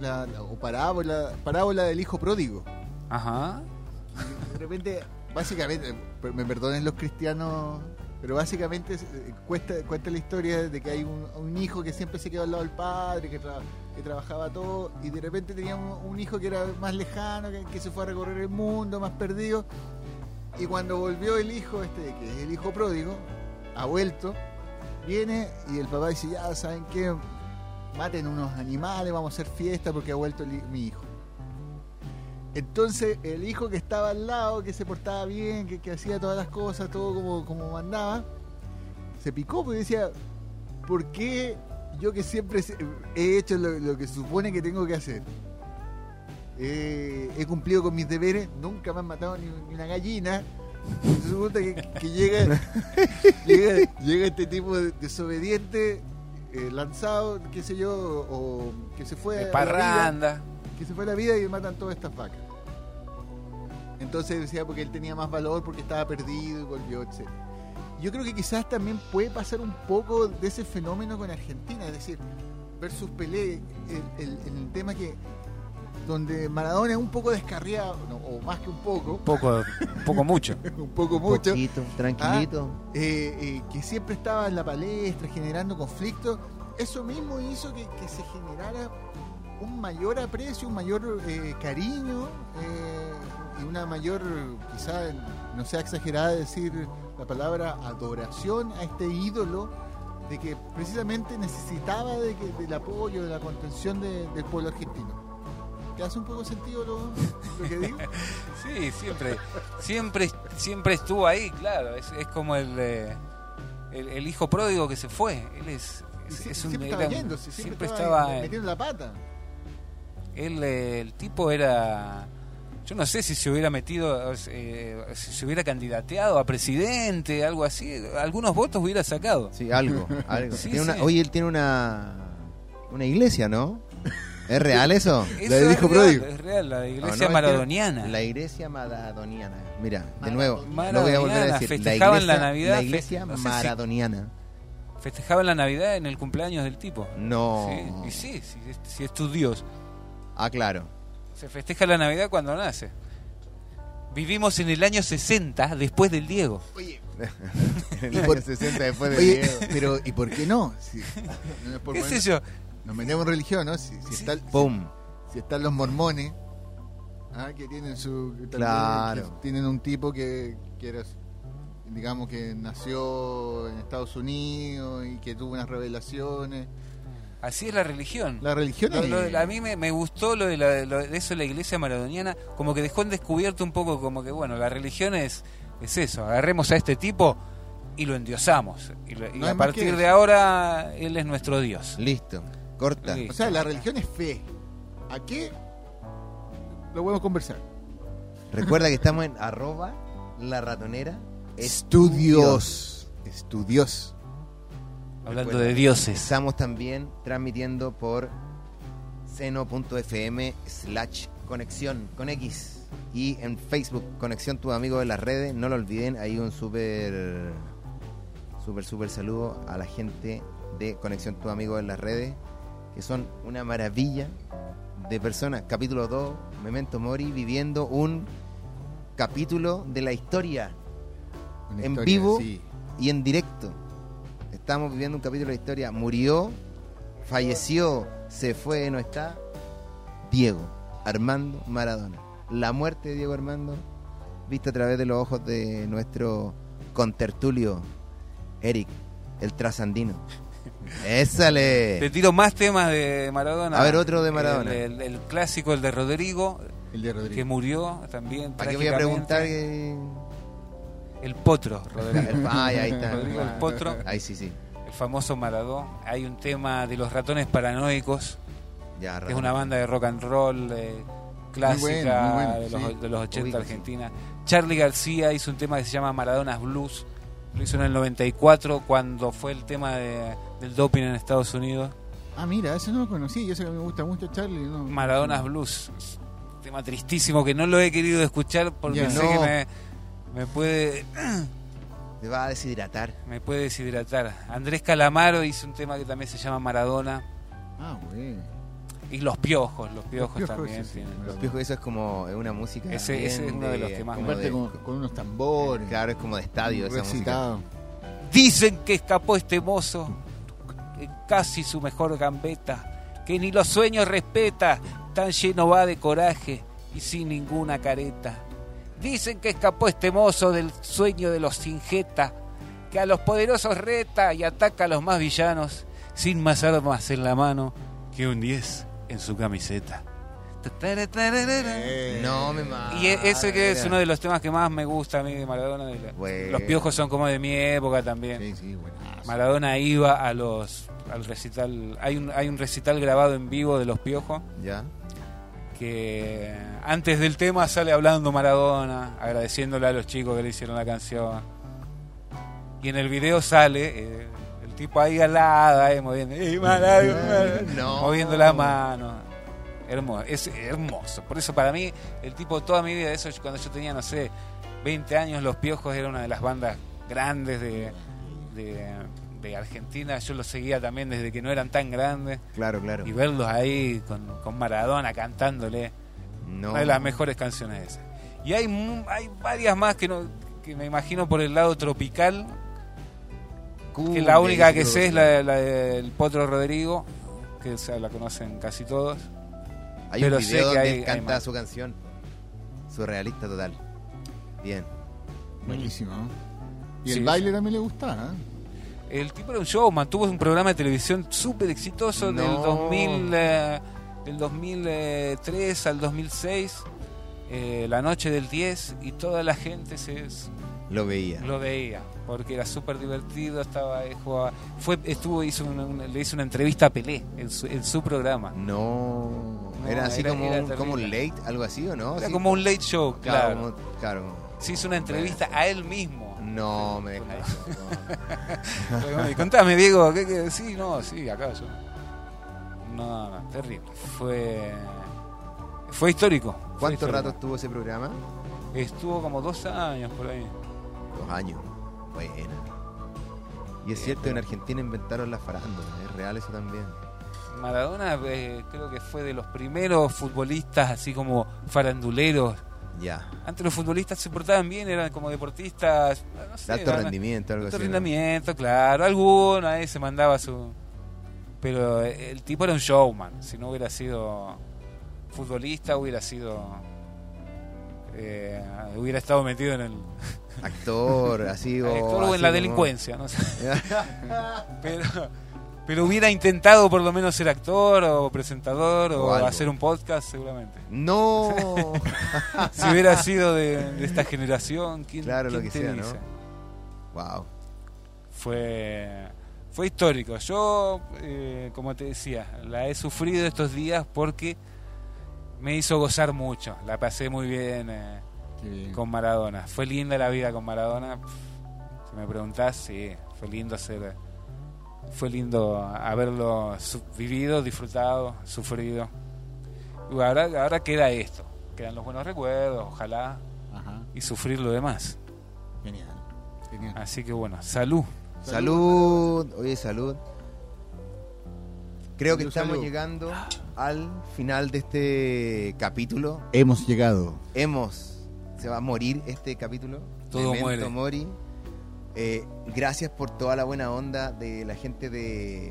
la, la- o parábola, parábola del hijo pródigo. Ajá. De repente, básicamente, me perdonen los cristianos, pero básicamente eh, cuesta, cuenta la historia de que hay un, un hijo que siempre se quedó al lado del padre, que, tra- que trabajaba todo, y de repente tenía un, un hijo que era más lejano, que, que se fue a recorrer el mundo, más perdido. Y cuando volvió el hijo, este, que es el hijo pródigo, ha vuelto, viene y el papá dice, ya, ¿saben qué? Maten unos animales, vamos a hacer fiesta porque ha vuelto mi hijo. Entonces el hijo que estaba al lado, que se portaba bien, que, hacía todas las cosas, todo como, como mandaba, se picó porque decía, ¿por qué yo que siempre he hecho lo, que supone que tengo que hacer? Eh, he cumplido con mis deberes, nunca me han matado ni, una gallina. Resulta que, que llega, llega, llega este tipo de- desobediente, eh, lanzado, qué sé yo, o que se fue De a la vida parranda. que se fue la vida y matan todas estas vacas. Entonces decía porque él tenía más valor, porque estaba perdido y volvió, etc. Yo creo que quizás también puede pasar un poco de ese fenómeno con Argentina, es decir, versus Pelé, el, el- el tema que donde Maradona es un poco descarriado, no, o más que un poco, Poco, poco mucho. un poco mucho, Poquito, tranquilito. eh, eh, que siempre estaba en la palestra generando conflictos, eso mismo hizo que, que se generara un mayor aprecio, un mayor eh, cariño eh, y una mayor, quizá no sea exagerada decir la palabra adoración a este ídolo de que precisamente necesitaba de que, del apoyo, de la contención de- del pueblo argentino. ¿Te hace un poco sentido lo, lo que digo? Sí, siempre, siempre, siempre estuvo ahí, claro. Es, es como el, eh, el, el hijo pródigo que se fue. Él es, es, sie- es un- siempre estaba siempre, siempre estaba, estaba. metiendo la pata. Él, eh, el tipo era. Yo no sé si se hubiera metido, eh, si se hubiera candidateado a presidente, algo así. Algunos votos hubiera sacado. Sí, algo. algo. Sí, Tiene una- sí. Oye, él tiene una, una iglesia, ¿no? ¿Es real eso? Eso del es real. Es real, la No, iglesia no, es que maradoniana. La iglesia maradoniana. Mira, de Maradoniana. nuevo, lo voy a volver a decir. La festejaban iglesia, la Navidad, la iglesia no sé si- maradoniana. Festejaban la Navidad en el cumpleaños del tipo. No. Sí, y sí, si, es- tu Dios. Ah, claro. Se festeja la Navidad cuando nace. Vivimos en el año 60 después del Diego. Oye, En Y el por- año 60 después de Oye, Diego. pero ¿y por qué no? Si- no es por ¿Qué sé yo? Nos metemos en religión, ¿no? Si, si Sí. está- ¡Pum! si están los mormones, ah, que tienen su. que también- Claro. que tienen un tipo que, que era, digamos, que nació en Estados Unidos y que tuvo unas revelaciones. Así es la religión. La religión Lo- es- lo- a mí me, me gustó lo de, la- lo de eso de la iglesia maradoniana, como que dejó en descubierto un poco como que, bueno, la religión es, es eso, agarremos a este tipo y lo endiosamos. Y, lo- y No a partir de ahora, él es nuestro Dios. Listo. Corta. Sí. O sea, la religión es fe. ¿A qué? Lo podemos conversar. Recuerda que estamos en arroba la ratonera Estudios. Estudios. Hablando Recuerda, de dioses. Estamos también transmitiendo por seno.fm slash conexión con X y en Facebook conexión tu amigo de las redes no lo olviden hay un súper súper súper saludo a la gente de conexión tu amigo en las redes que son una maravilla de personas capítulo 2 Memento Mori viviendo un capítulo de la historia Una En historia, vivo. sí. y en directo. Estamos viviendo un capítulo de la historia. Murió, falleció, se fue, no está. Diego Armando Maradona. La muerte de Diego Armando, vista a través de los ojos de nuestro contertulio Eric, el trasandino. Te ¡Ésale! tiro más temas de Maradona. A ver, otro de Maradona. El, el- el clásico, el de Rodrigo, El de Rodrigo. que murió también. ¿Para qué voy a preguntar? que- El potro, Rodrigo. El- Ay, ahí está. Rodrigo el potro. Ahí sí, sí. el famoso Maradó. Hay un tema de los ratones paranoicos, Ya, que es una banda de rock and roll eh, clásica bueno, muy bueno, de, los, sí. de los 80 Ubico, sí. Argentina. Charlie García hizo un tema que se llama Maradonas Blues. Lo hizo en el 94 cuando fue el tema de- del doping en Estados Unidos. Ah, mira, eso no lo conocí. Yo sé que me gusta mucho Charlie. ¿no? Maradonas Blues. Un tema tristísimo que no lo he querido escuchar porque Ya. sé No. que me, me puede Te va a deshidratar. me puede deshidratar. Andrés Calamaro hizo un tema que también se llama Maradona. Ah, güey. Y Los Piojos, Los Piojos, Piojos, también sí, sí. tienen. Los piojos, eso es como una música. Ese- es uno de los que más me con, con unos tambores. Claro, es como de estadio esa música. Dicen que escapó este mozo, en casi su mejor gambeta, que ni los sueños respeta, tan lleno va de coraje y sin ninguna careta. Dicen que escapó este mozo del sueño de los singeta, que a los poderosos reta y ataca a los más villanos, sin más armas en la mano que un 10 en su camiseta. Eh, No me mates. Y e- ese que es uno de los temas que más me gusta a mí de Maradona. de la- Bueno. Los piojos son como de mi época también. Sí, sí, buenazo. Maradona iba a los al recital. Hay un, hay un recital grabado en vivo de los piojos Ya. que antes del tema sale hablando Maradona, agradeciéndole a los chicos que le hicieron la canción. Y en el video sale eh, tipo ahí al lado, eh, moviendo, "Ey, Maradona", No. moviendo la mano. Hermoso, es hermoso. Por eso para mí, el tipo toda mi vida, eso cuando yo tenía, no sé, 20 años, Los Piojos era una de las bandas grandes de, de, de Argentina. Yo los seguía también desde que no eran tan grandes. Claro, claro. Y verlos ahí con, con Maradona cantándole. No. Una de las mejores canciones esas. Y hay, hay varias más que, no, que me imagino por el lado tropical. Que la única que sé es la, la del Potro Rodrigo, que o sea, la conocen casi todos. Hay pero un sé video que donde hay- canta su canción. Surrealista total. Bien. Buenísimo. ¿no? Y Sí, el baile también le gustaba. ¿eh? El tipo era un showman, tuvo un programa de televisión súper exitoso del, No. 2000, eh, del 2003 al 2006, eh, la noche del 10, y toda la gente se, Lo veía. lo veía porque era súper divertido estaba ahí, jugaba- fue estuvo hizo una- una- le hizo una entrevista a Pelé en su, en su programa No. No, era así era- como, era un, como un late, algo así, ¿o no? era Sí. como un late show claro, Claro. claro. se hizo una entrevista a él mismo No, me. Bueno, y contame Diego ¿qué, qué? sí no sí acá yo no no terrible fue fue histórico fue ¿Cuánto histórico. rato estuvo ese programa? estuvo como dos años por ahí Dos años. Bueno. Y es Eh, cierto, pero- en Argentina inventaron la farándula. Es real eso también. Maradona eh, creo que fue de los primeros futbolistas así como faranduleros Ya. Antes los futbolistas se portaban bien, eran como deportistas, no sé, De alto eran- rendimiento, algo alto así. ¿no? rendimiento, claro, alguno ahí se mandaba su... Pero el tipo era un showman, si no hubiera sido futbolista hubiera sido... eh, hubiera estado metido en el... Actor, así o. actor o en la como- delincuencia, no sé. Pero, pero hubiera intentado por lo menos ser actor o presentador o, hacer un podcast seguramente. No. Si hubiera sido de, de esta generación, ¿quién, Claro, lo que te sea, ¿no? dice? wow. Fue, fue histórico. Yo, eh, como te decía, la he sufrido estos días porque me hizo gozar mucho. La pasé muy bien eh. Con Maradona. Fue linda la vida con Maradona. Si me preguntás, sí, fue lindo ser. Fue lindo haberlo vivido, disfrutado, sufrido. Y ahora, ahora queda esto. Quedan los buenos recuerdos, ojalá, Ajá. y sufrir lo demás. Genial. Genial. Así que bueno, salud. Salud. Oye, salud. Creo que Salud, estamos salud. llegando al final de este capítulo. Hemos llegado. Hemos. Se va a morir este capítulo. Todo Memento muere. Mori. Eh, gracias por toda la buena onda de la gente de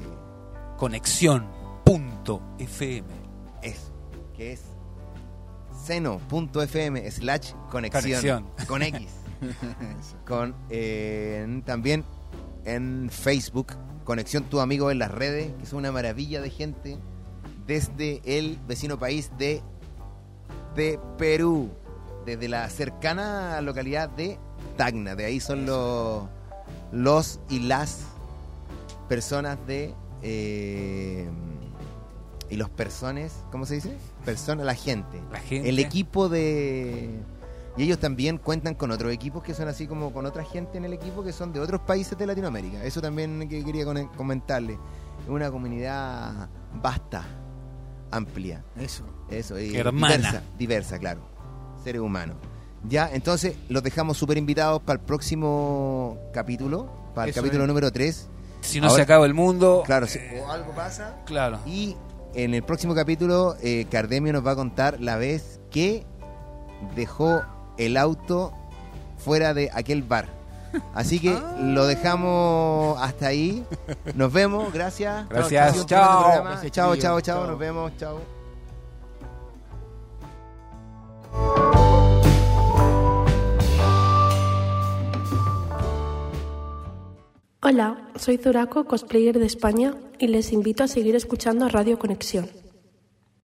Conexión.fm. eso, que es seno.fm slash conexión. Conexión. Con X. con eh, también en Facebook, Conexión Tu Amigo en las redes, que es una maravilla de gente desde el vecino país de, de Perú, desde la cercana localidad de Tacna. De ahí son los, los y las personas de... eh, y los personas, ¿cómo se dice? Personas, la gente. La gente. El equipo de... Y ellos también cuentan con otros equipos que son así como con otra gente en el equipo que son de otros países de Latinoamérica. Eso también que quería comentarle. Una comunidad vasta, amplia. Eso. Eso, y Hermana. diversa, diversa, claro. Seres humanos. Ya, entonces los dejamos súper invitados para el próximo capítulo, para el Eso capítulo es. número 3. Si no Ahora- se acaba el mundo. Claro, si o algo pasa. Claro. Y en el próximo capítulo, eh, Cardemio nos va a contar la vez que dejó el auto fuera de aquel bar. Así que Ah. lo dejamos hasta ahí. Nos vemos, gracias. Gracias, chao. Gracias, Chao, chao, chao. Chao. Nos vemos, chao. Hola, soy Zuraco, cosplayer de España, y les invito a seguir escuchando Radio Conexión.